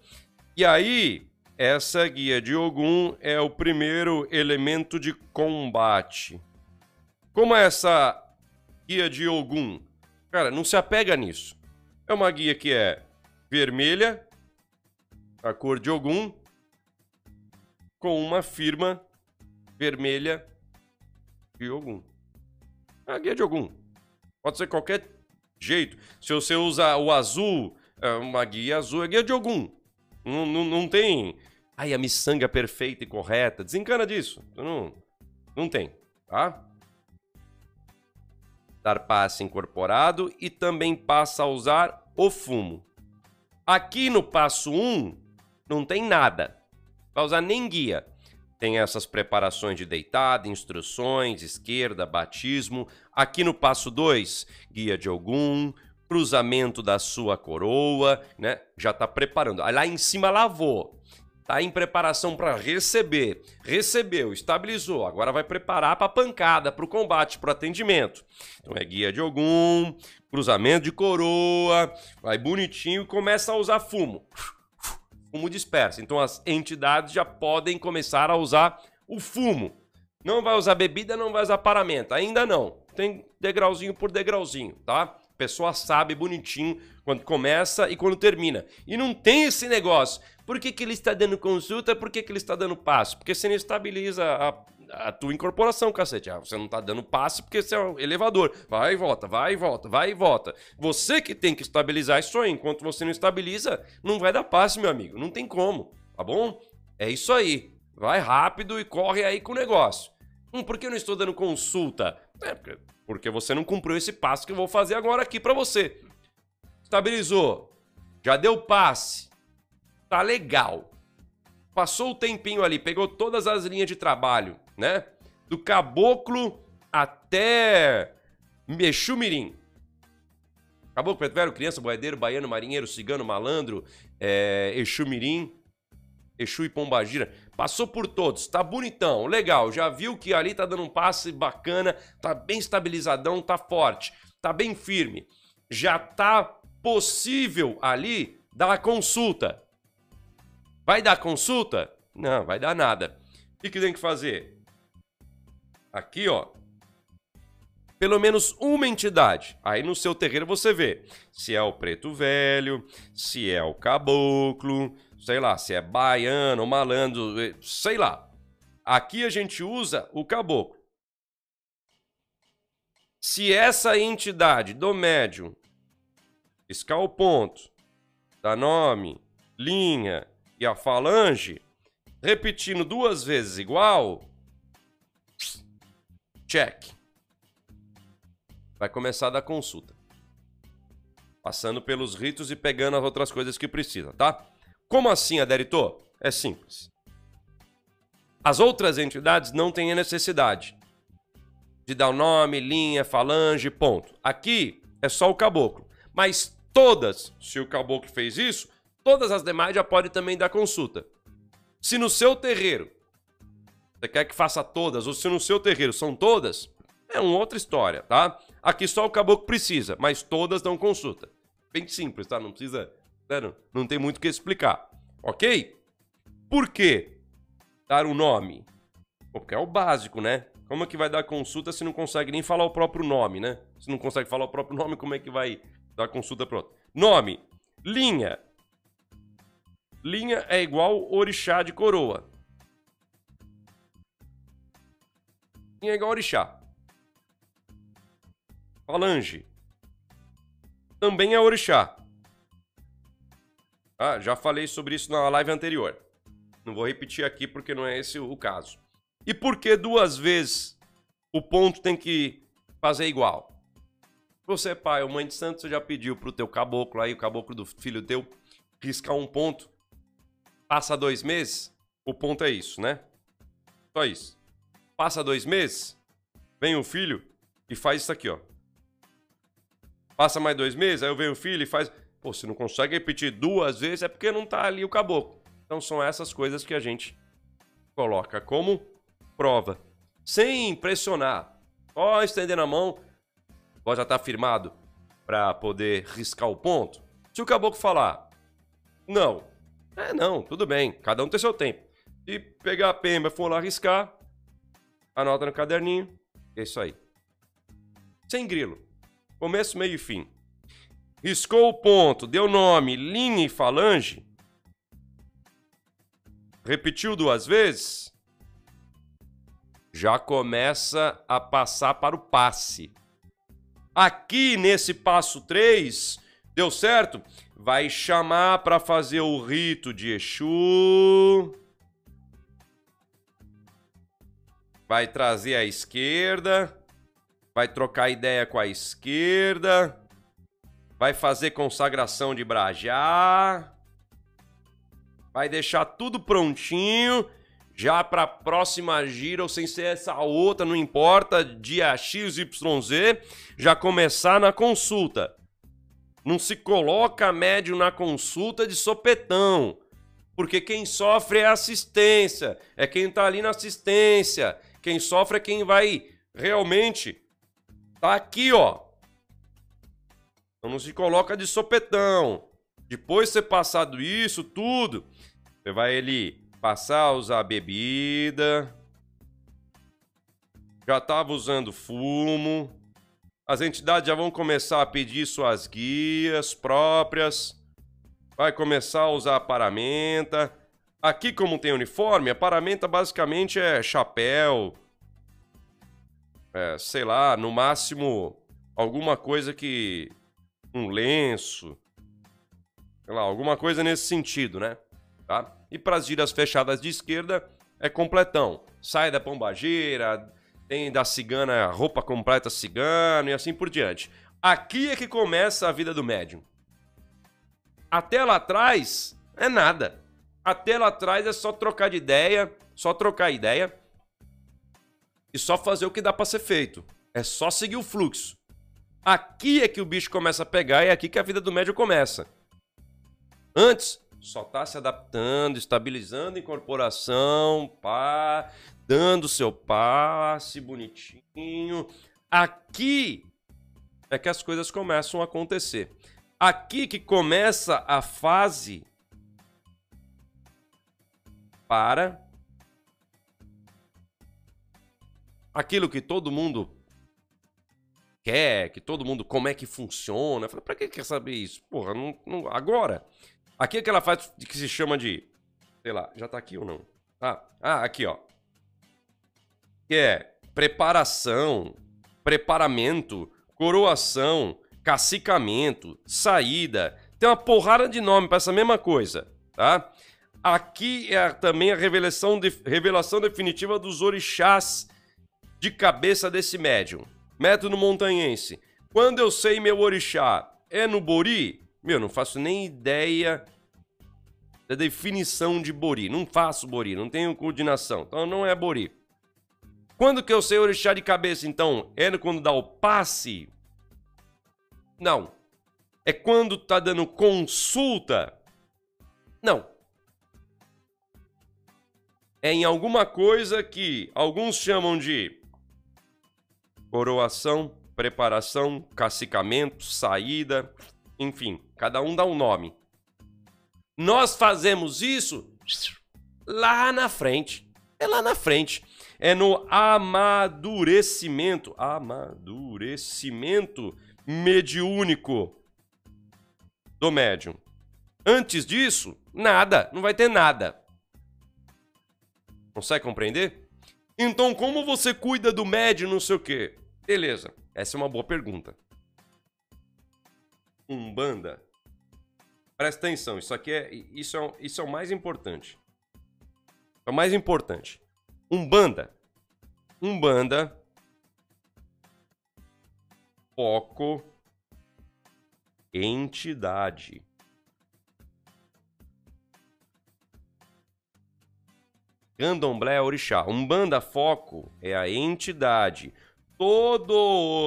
E aí, essa guia de Ogum é o primeiro elemento de combate. Como é essa guia de Ogum? Cara, não se apega nisso. É uma guia que é vermelha, a cor de Ogum, com uma firma vermelha de Ogum. É a guia de Ogum. Pode ser qualquer jeito. Se você usa o azul, é uma guia azul, é guia de Ogum. Não, não, não tem. Ai, a miçanga perfeita e correta. Desencana disso. Não, não tem, tá? Dar passe incorporado e também passa a usar o fumo. Aqui no passo 1, não tem nada vai usar nem guia. Tem essas preparações de deitada, instruções, esquerda, batismo. Aqui no passo 2, guia de algum, cruzamento da sua coroa, né? Já tá preparando. Lá em cima lavou. Tá em preparação para receber. Recebeu, estabilizou. Agora vai preparar para pancada, para o combate, para o atendimento. Então é guia de algum, cruzamento de coroa, vai bonitinho e começa a usar fumo fumo disperso. Então as entidades já podem começar a usar o fumo. Não vai usar bebida, não vai usar paramento. Ainda não. Tem degrauzinho por degrauzinho, tá? Pessoa sabe bonitinho quando começa e quando termina. E não tem esse negócio. Por que, que ele está dando consulta? Por que, que ele está dando passo? Porque você não estabiliza a, a tua incorporação, cacete. Ah, você não tá dando passe porque você é um elevador. Vai e volta, vai e volta, vai e volta. Você que tem que estabilizar isso aí. Enquanto você não estabiliza, não vai dar passe, meu amigo. Não tem como, tá bom? É isso aí. Vai rápido e corre aí com o negócio. Hum, por que eu não estou dando consulta? É, porque você não cumpriu esse passo que eu vou fazer agora aqui para você. Estabilizou. Já deu passe. Tá legal. Passou o tempinho ali, pegou todas as linhas de trabalho né? Do caboclo até Mexumirim. Caboclo, preto velho, criança, boiadeiro, baiano, marinheiro, cigano, malandro, é, Exumirim, Exu e Pombagira. Passou por todos, tá bonitão, legal. Já viu que ali tá dando um passe bacana, tá bem estabilizadão, tá forte, tá bem firme. Já tá possível ali dar consulta. Vai dar consulta? Não, vai dar nada. O que tem que fazer? Aqui, ó. Pelo menos uma entidade. Aí no seu terreiro você vê se é o preto velho, se é o caboclo, sei lá, se é baiano, malandro, eh, sei lá. Aqui a gente usa o caboclo. Se essa entidade do médium piscar o ponto, dá nome, linha e a falange, repetindo duas vezes igual, Check. Vai começar da consulta. Passando pelos ritos e pegando as outras coisas que precisa, tá? Como assim, Aderito? É simples. As outras entidades não têm a necessidade de dar o nome, linha, falange, ponto. Aqui é só o caboclo. Mas todas, se o caboclo fez isso, todas as demais já podem também dar consulta. Se no seu terreiro você quer que faça todas, ou se no seu terreiro são todas, é uma outra história, tá? Aqui só o caboclo precisa, mas todas dão consulta. Bem simples, tá? Não precisa. Não, não tem muito o que explicar. Ok? Por que dar um nome? Porque é o básico, né? Como é que vai dar consulta se não consegue nem falar o próprio nome, né? Se não consegue falar o próprio nome, como é que vai dar consulta pronto? Nome, linha. Linha é igual orixá de coroa. é igual orixá. Falange. Também é orixá. Ah, já falei sobre isso na live anterior. Não vou repetir aqui porque não é esse o caso. E por que duas vezes o ponto tem que fazer igual? Você, é pai ou mãe de santo, você já pediu pro teu caboclo aí, o caboclo do filho teu, riscar um ponto. Passa dois meses, o ponto é isso, né? Só isso. Passa dois meses, vem o filho e faz isso aqui, ó. Passa mais dois meses, aí vem o filho e faz. Pô, se não consegue repetir duas vezes, é porque não tá ali o caboclo. Então são essas coisas que a gente coloca como prova. Sem pressionar. Só estendendo a mão. Pode já tá firmado para poder riscar o ponto. Se o caboclo falar, não, é não, tudo bem, cada um tem seu tempo. Se pegar a pemba e for lá riscar, anota no caderninho, é isso aí. Sem grilo. Começo, meio e fim. Riscou o ponto, deu nome, linha e falange. Repetiu duas vezes. Já começa a passar para o passe. Aqui nesse passo 3, deu certo? Vai chamar para fazer o rito de Exu. Vai trazer a esquerda vai trocar ideia com a esquerda, vai fazer consagração de Brajá, vai deixar tudo prontinho já para a próxima gira, ou sem ser essa outra, não importa, dia XYZ, já começar na consulta. Não se coloca médio na consulta de sopetão, porque quem sofre é a assistência, é quem está ali na assistência. Quem sofre é quem vai realmente Tá aqui, ó. Então não se coloca de sopetão. Depois de ser passado isso tudo, você vai ele passar a usar bebida. Já estava usando fumo. As entidades já vão começar a pedir suas guias próprias. Vai começar a usar a paramenta. Aqui, como tem uniforme, a paramenta basicamente é chapéu, é, sei lá, no máximo alguma coisa que. Um lenço. Sei lá, alguma coisa nesse sentido, né? Tá? E para as giras fechadas de esquerda é completão. Sai da pombageira, tem da cigana roupa completa cigano e assim por diante. Aqui é que começa a vida do médium. Até lá atrás é nada. Até lá atrás é só trocar de ideia, só trocar ideia e só fazer o que dá para ser feito. É só seguir o fluxo. Aqui é que o bicho começa a pegar e é aqui que a vida do médium começa. Antes, só tá se adaptando, estabilizando incorporação, pá, dando seu passe bonitinho. Aqui é que as coisas começam a acontecer. Aqui que começa a fase para aquilo que todo mundo quer, que todo mundo, como é que funciona. Eu falei, pra que quer saber isso? Porra, não, não, agora. Aqui é que ela faz que se chama de, sei lá, já tá aqui ou não? Ah, ah aqui ó. Que é preparação, preparamento, coroação, cacicamento, saída. Tem uma porrada de nome para essa mesma coisa, tá? Aqui é também a revelação, de, revelação definitiva dos orixás de cabeça desse médium. Método montanhense. Quando eu sei meu orixá é no Bori, meu, não faço nem ideia da definição de Bori. Não faço Bori, não tenho coordenação. Então não é Bori. Quando que eu sei orixá de cabeça, então? É quando dá o passe? Não. É quando tá dando consulta? Não é em alguma coisa que alguns chamam de coroação, preparação, cacicamento, saída, enfim, cada um dá um nome. Nós fazemos isso lá na frente. É lá na frente. É no amadurecimento, amadurecimento mediúnico do médium. Antes disso, nada, não vai ter nada. Consegue compreender? Então, como você cuida do médium, não sei o quê? Beleza, essa é uma boa pergunta. Umbanda. Presta atenção, isso aqui é isso é, isso é o mais importante. É o mais importante. Umbanda. Umbanda. Foco. Entidade. Candomblé é orixá. Umbanda foco é a entidade. Todo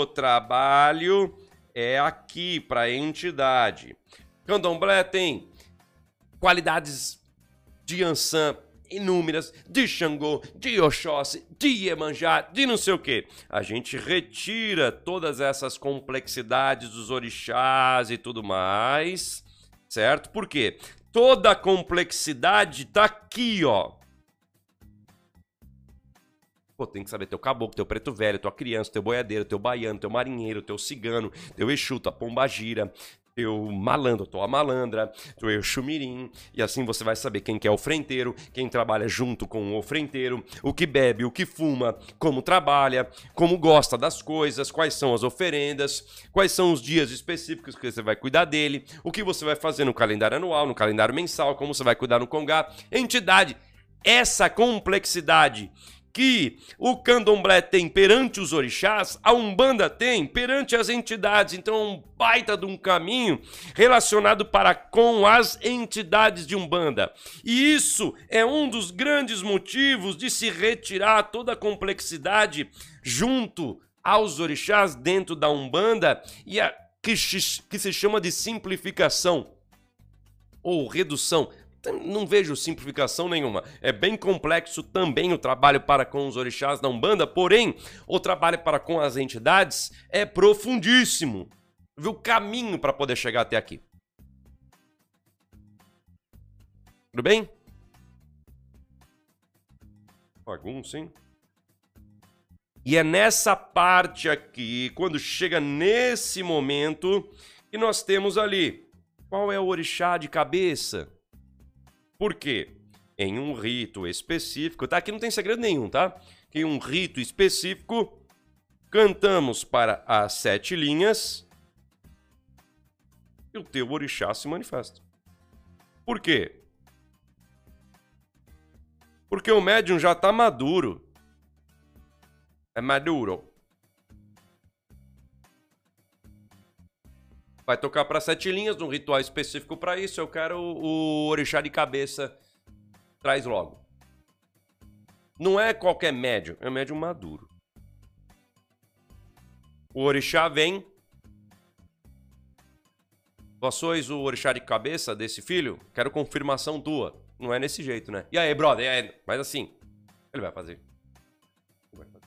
o trabalho é aqui para a entidade. Candomblé tem qualidades de Ansan inúmeras, de Xangô, de Oxóssi, de Iemanjá, de não sei o que. A gente retira todas essas complexidades dos orixás e tudo mais, certo? Por quê? Toda a complexidade tá aqui, ó. Pô, tem que saber teu caboclo, teu preto velho, tua criança, teu boiadeiro, teu baiano, teu marinheiro, teu cigano, teu exu, tua pombagira, teu malandro, tua malandra, teu exu mirim, e assim você vai saber quem que é o frenteiro, quem trabalha junto com o frenteiro, o que bebe, o que fuma, como trabalha, como gosta das coisas, quais são as oferendas, quais são os dias específicos que você vai cuidar dele, o que você vai fazer no calendário anual, no calendário mensal, como você vai cuidar no congá, entidade, essa complexidade que o candomblé tem perante os orixás, a Umbanda tem perante as entidades. Então, é um baita de um caminho relacionado para com as entidades de Umbanda. E isso é um dos grandes motivos de se retirar toda a complexidade junto aos orixás dentro da Umbanda e a, que, se chama de simplificação ou redução não vejo simplificação nenhuma. É bem complexo também o trabalho para com os orixás da Umbanda, porém, o trabalho para com as entidades é profundíssimo. Viu o caminho para poder chegar até aqui. Tudo bem? Bagunça, hein? E é nessa parte aqui, quando chega nesse momento, que nós temos ali. Qual é o orixá de cabeça? Por quê? Em um rito específico, tá? Aqui não tem segredo nenhum, tá? Em um rito específico, cantamos para as sete linhas e o teu orixá se manifesta. Por quê? Porque o médium já está maduro. É maduro. Vai tocar para sete linhas, num ritual específico para isso. Eu quero o, o orixá de cabeça. Traz logo. Não é qualquer médium, é um médium maduro. O orixá vem. Vós sois o orixá de cabeça desse filho? Quero confirmação tua. Não é nesse jeito, né? E aí, brother? É, mas assim, ele vai fazer. Ele vai fazer.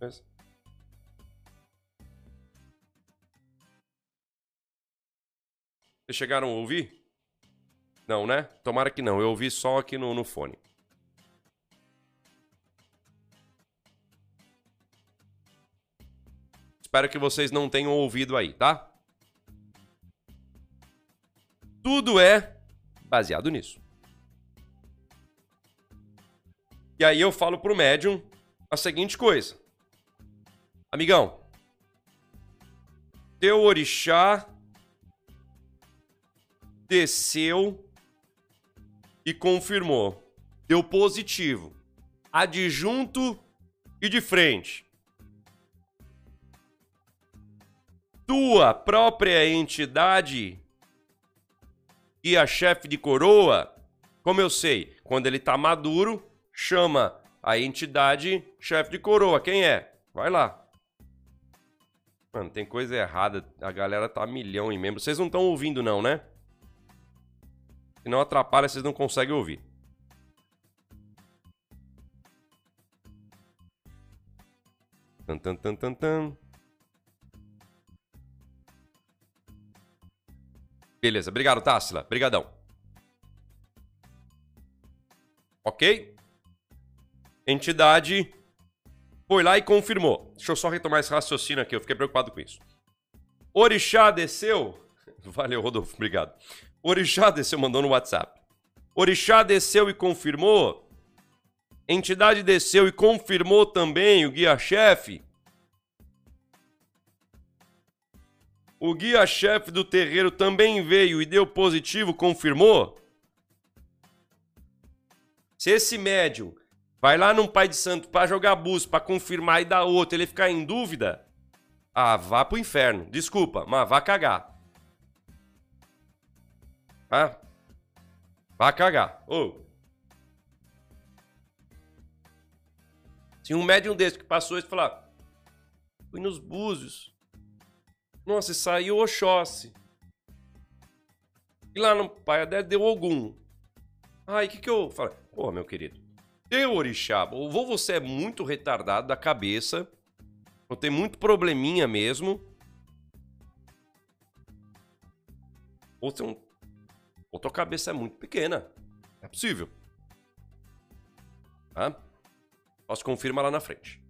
Mas... Vocês chegaram a ouvir? Não, né? Tomara que não. Eu ouvi só aqui no, no fone. Espero que vocês não tenham ouvido aí, tá? Tudo é baseado nisso. E aí eu falo pro médium a seguinte coisa. Amigão, teu orixá desceu e confirmou. Deu positivo. Adjunto e de frente. Tua própria entidade e a chefe de coroa, como eu sei, quando ele tá maduro, chama a entidade chefe de coroa. Quem é? Vai lá. Mano, tem coisa errada. A galera tá milhão em membros. Vocês não estão ouvindo, não, né? Se não atrapalha, vocês não conseguem ouvir. Tan, tan, tan, tan, tan. Beleza, obrigado, Tássila. Obrigadão. Ok? Entidade foi lá e confirmou. Deixa eu só retomar esse raciocínio aqui, eu fiquei preocupado com isso. Orixá desceu. Valeu, Rodolfo, obrigado. Orixá desceu, mandou no WhatsApp. Orixá desceu e confirmou. Entidade desceu e confirmou também o guia-chefe. O guia-chefe do terreiro também veio e deu positivo, confirmou. Se esse médium vai lá num pai de santo para jogar bus, para confirmar e dar outro, ele ficar em dúvida, ah, vá pro inferno. Desculpa, mas vá cagar. Ah, vá cagar. Ô. Oh. Tinha um médium desse que passou e falou: ah, fui nos búzios. Nossa, e saiu Oxóssi. E lá no Pai deu algum. Aí o que, que eu falei? Pô, meu querido, teu orixá, ou você é muito retardado da cabeça, ou tem muito probleminha mesmo, ou, tem um, ou tua cabeça é muito pequena. É possível. Tá? Posso confirmar lá na frente.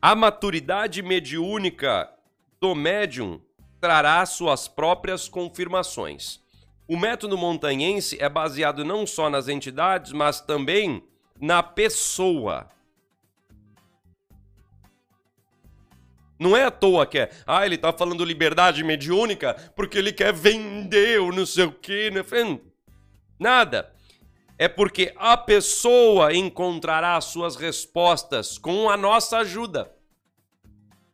A maturidade mediúnica do médium trará suas próprias confirmações. O método montanhense é baseado não só nas entidades, mas também na pessoa. Não é à toa que é, ah, ele tá falando liberdade mediúnica porque ele quer vender ou não sei o quê. Né? Nada. É porque a pessoa encontrará suas respostas com a nossa ajuda.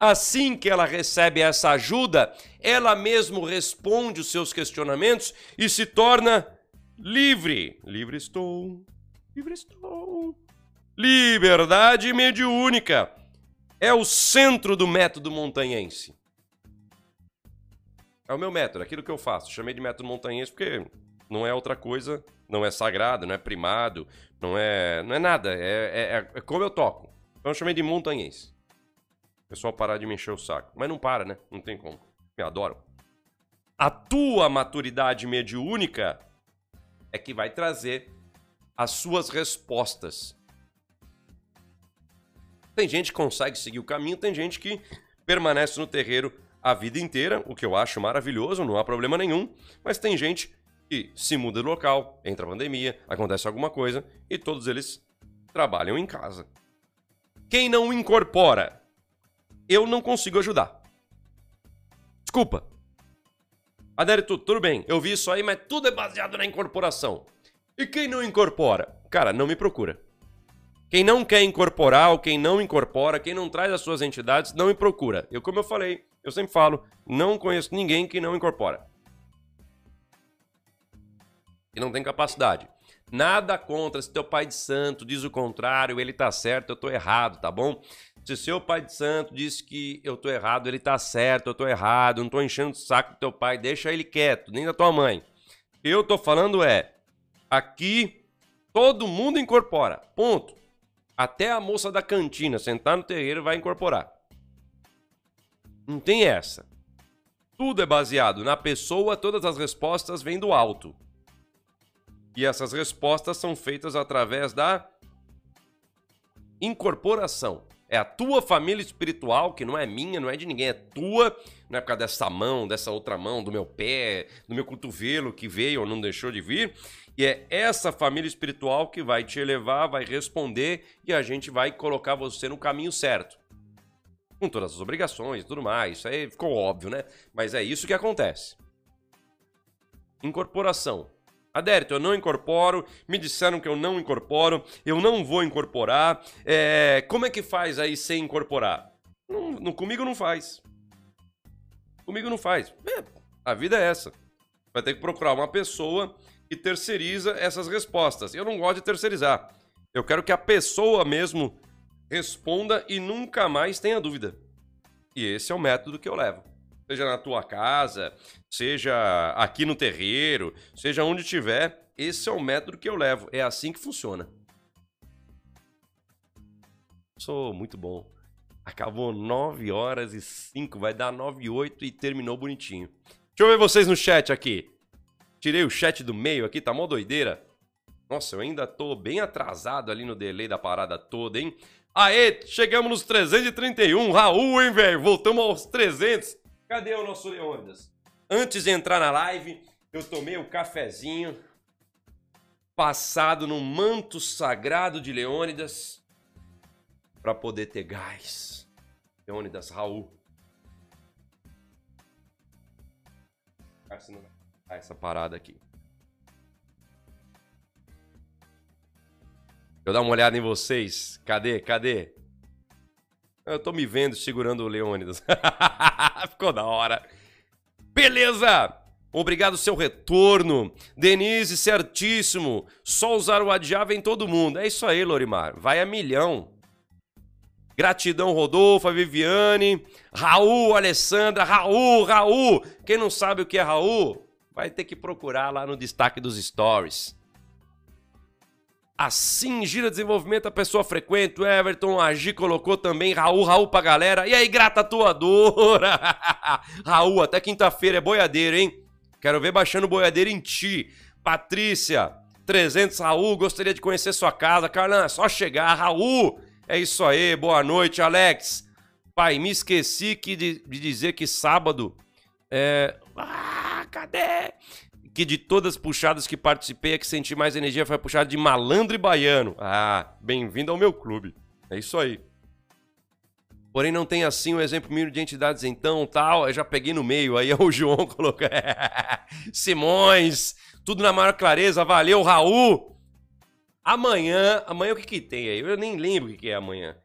Assim que ela recebe essa ajuda, ela mesmo responde os seus questionamentos e se torna livre. Livre estou, livre estou. Liberdade mediúnica é o centro do método montanhense. É o meu método, aquilo que eu faço. Chamei de método montanhense porque não é outra coisa, não é sagrado, não é primado, não é, não é nada, é, é, é como eu toco. Então eu chamei de montanhense. O pessoal parar de me encher o saco. Mas não para, né? Não tem como. Me adoram. A tua maturidade mediúnica é que vai trazer as suas respostas. Tem gente que consegue seguir o caminho, tem gente que permanece no terreiro a vida inteira, o que eu acho maravilhoso, não há problema nenhum. Mas tem gente que se muda de local, entra a pandemia, acontece alguma coisa e todos eles trabalham em casa. Quem não incorpora eu não consigo ajudar. Desculpa. Adérito, tudo bem, eu vi isso aí, mas tudo é baseado na incorporação. E quem não incorpora? Cara, não me procura. Quem não quer incorporar ou quem não incorpora, quem não traz as suas entidades, não me procura. Eu, como eu falei, eu sempre falo, não conheço ninguém que não incorpora. E não tem capacidade. Nada contra, se teu pai de santo diz o contrário, ele tá certo, eu tô errado, tá bom? Se seu pai de santo disse que eu tô errado, ele tá certo, eu tô errado, não tô enchendo o saco do teu pai, deixa ele quieto, nem da tua mãe. Que eu tô falando é, aqui todo mundo incorpora, ponto. Até a moça da cantina sentar no terreiro vai incorporar. Não tem essa. Tudo é baseado na pessoa, todas as respostas vêm do alto. E essas respostas são feitas através da incorporação. É a tua família espiritual, que não é minha, não é de ninguém, é tua. Não é por causa dessa mão, dessa outra mão, do meu pé, do meu cotovelo que veio ou não deixou de vir. E é essa família espiritual que vai te elevar, vai responder e a gente vai colocar você no caminho certo. Com todas as obrigações e tudo mais. Isso aí ficou óbvio, né? Mas é isso que acontece. Incorporação. Adérito, eu não incorporo, me disseram que eu não incorporo, eu não vou incorporar. É, como é que faz aí sem incorporar? Não, não, comigo não faz. Comigo não faz. É, a vida é essa. Vai ter que procurar uma pessoa que terceiriza essas respostas. Eu não gosto de terceirizar. Eu quero que a pessoa mesmo responda e nunca mais tenha dúvida. E esse é o método que eu levo seja na tua casa, seja aqui no terreiro, seja onde tiver, esse é o método que eu levo. É assim que funciona. Sou muito bom. Acabou 9 horas e 5, vai dar 9 e 8 e terminou bonitinho. Deixa eu ver vocês no chat aqui. Tirei o chat do meio aqui, tá mó doideira. Nossa, eu ainda tô bem atrasado ali no delay da parada toda, hein? Aê, chegamos nos 331. Raul, hein, velho? Voltamos aos 300. Cadê o nosso Leônidas? Antes de entrar na live, eu tomei o um cafezinho passado no manto sagrado de Leônidas para poder ter gás. Leônidas Raul. Essa parada aqui. Eu dar uma olhada em vocês. Cadê? Cadê? Eu tô me vendo segurando o Leônidas. Ficou da hora. Beleza! Obrigado seu retorno. Denise, certíssimo. Só usar o adiar vem todo mundo. É isso aí, Lorimar. Vai a milhão. Gratidão, Rodolfo, Viviane, Raul, Alessandra, Raul, Raul. Quem não sabe o que é Raul, vai ter que procurar lá no destaque dos stories. Assim gira desenvolvimento a pessoa frequente. O Everton Agi colocou também Raul, Raul pra galera. E aí, grata atuadora? Raul, até quinta-feira é boiadeiro, hein? Quero ver baixando boiadeiro em ti. Patrícia, 300 Raul, gostaria de conhecer sua casa. Carlan, é só chegar. Raul, é isso aí. Boa noite, Alex. Pai, me esqueci que de, de dizer que sábado é. Cadê? que de todas as puxadas que participei, a que senti mais energia foi a puxada de malandro e baiano. Ah, bem-vindo ao meu clube. É isso aí. Porém, não tem assim um exemplo mínimo de entidades então, tal. Eu já peguei no meio, aí o João colocou. Simões, tudo na maior clareza. Valeu, Raul. Amanhã, amanhã o que que tem aí? Eu nem lembro o que que é amanhã.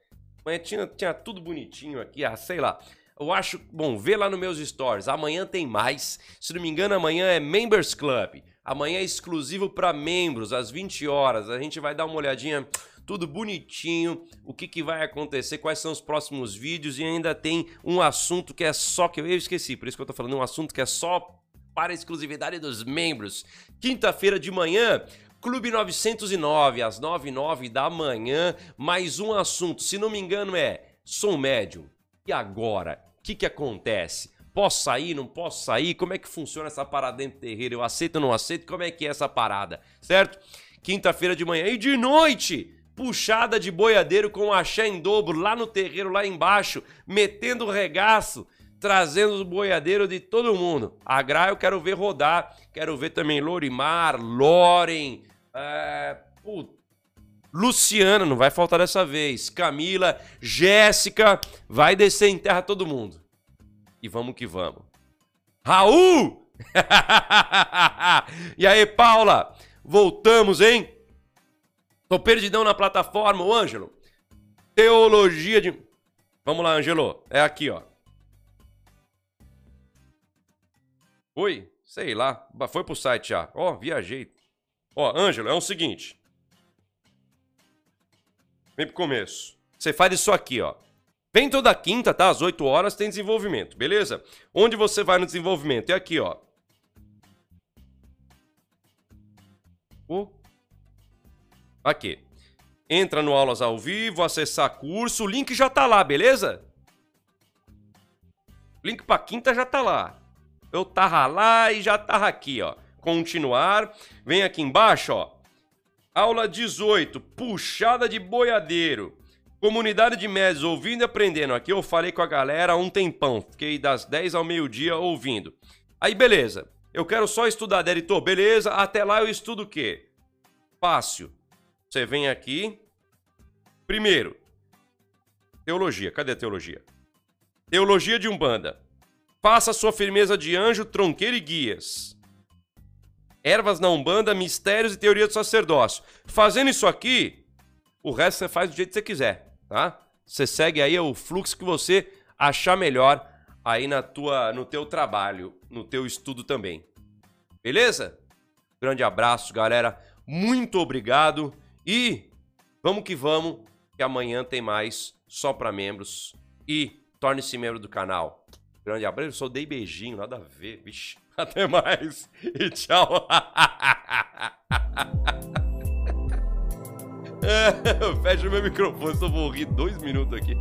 Amanhã tinha, tinha tudo bonitinho aqui, ah, sei lá. Eu acho, bom, vê lá nos meus stories. Amanhã tem mais. Se não me engano, amanhã é Members Club. Amanhã é exclusivo para membros, às 20 horas. A gente vai dar uma olhadinha, tudo bonitinho, o que, que vai acontecer, quais são os próximos vídeos e ainda tem um assunto que é só que eu, eu esqueci, por isso que eu tô falando, um assunto que é só para exclusividade dos membros. Quinta-feira de manhã, Clube 909, às 9 h 09 da manhã, mais um assunto, se não me engano é Som Médium. E agora? O que, que acontece? Posso sair, não posso sair? Como é que funciona essa parada dentro do terreiro? Eu aceito ou não aceito? Como é que é essa parada? Certo? Quinta-feira de manhã e de noite, puxada de boiadeiro com axé em dobro lá no terreiro, lá embaixo, metendo regaço, trazendo os boiadeiros de todo mundo. A eu quero ver rodar, quero ver também Lorimar, Loren, é... Puta Luciana, não vai faltar dessa vez. Camila, Jéssica, vai descer em terra todo mundo. E vamos que vamos. Raul! e aí, Paula? Voltamos, hein? Tô perdidão na plataforma, ô Ângelo. Teologia de. Vamos lá, Ângelo. É aqui, ó. Oi? Sei lá. Foi pro site já. Ó, viajei. Ó, Ângelo, é o seguinte. Vem pro começo. Você faz isso aqui, ó. Vem toda quinta, tá? Às 8 horas tem desenvolvimento, beleza? Onde você vai no desenvolvimento? É aqui, ó. Oh. Aqui. Entra no Aulas ao Vivo, acessar curso, o link já tá lá, beleza? Link pra quinta já tá lá. Eu tava lá e já tava aqui, ó. Continuar. Vem aqui embaixo, ó. Aula 18, puxada de boiadeiro. Comunidade de médios ouvindo e aprendendo. Aqui eu falei com a galera há um tempão. Fiquei das 10 ao meio-dia ouvindo. Aí beleza. Eu quero só estudar editor, beleza? Até lá eu estudo o quê? Fácil. Você vem aqui. Primeiro, teologia. Cadê a teologia? Teologia de Umbanda. Faça sua firmeza de anjo, tronqueiro e guias ervas na Umbanda, mistérios e teoria do sacerdócio. Fazendo isso aqui, o resto você faz do jeito que você quiser, tá? Você segue aí o fluxo que você achar melhor aí na tua, no teu trabalho, no teu estudo também. Beleza? Grande abraço, galera. Muito obrigado e vamos que vamos, que amanhã tem mais só para membros e torne-se membro do canal. Grande abraço. Eu só dei beijinho, nada a ver, vixe. Até mais e tchau. Fecha o meu microfone, só vou rir dois minutos aqui.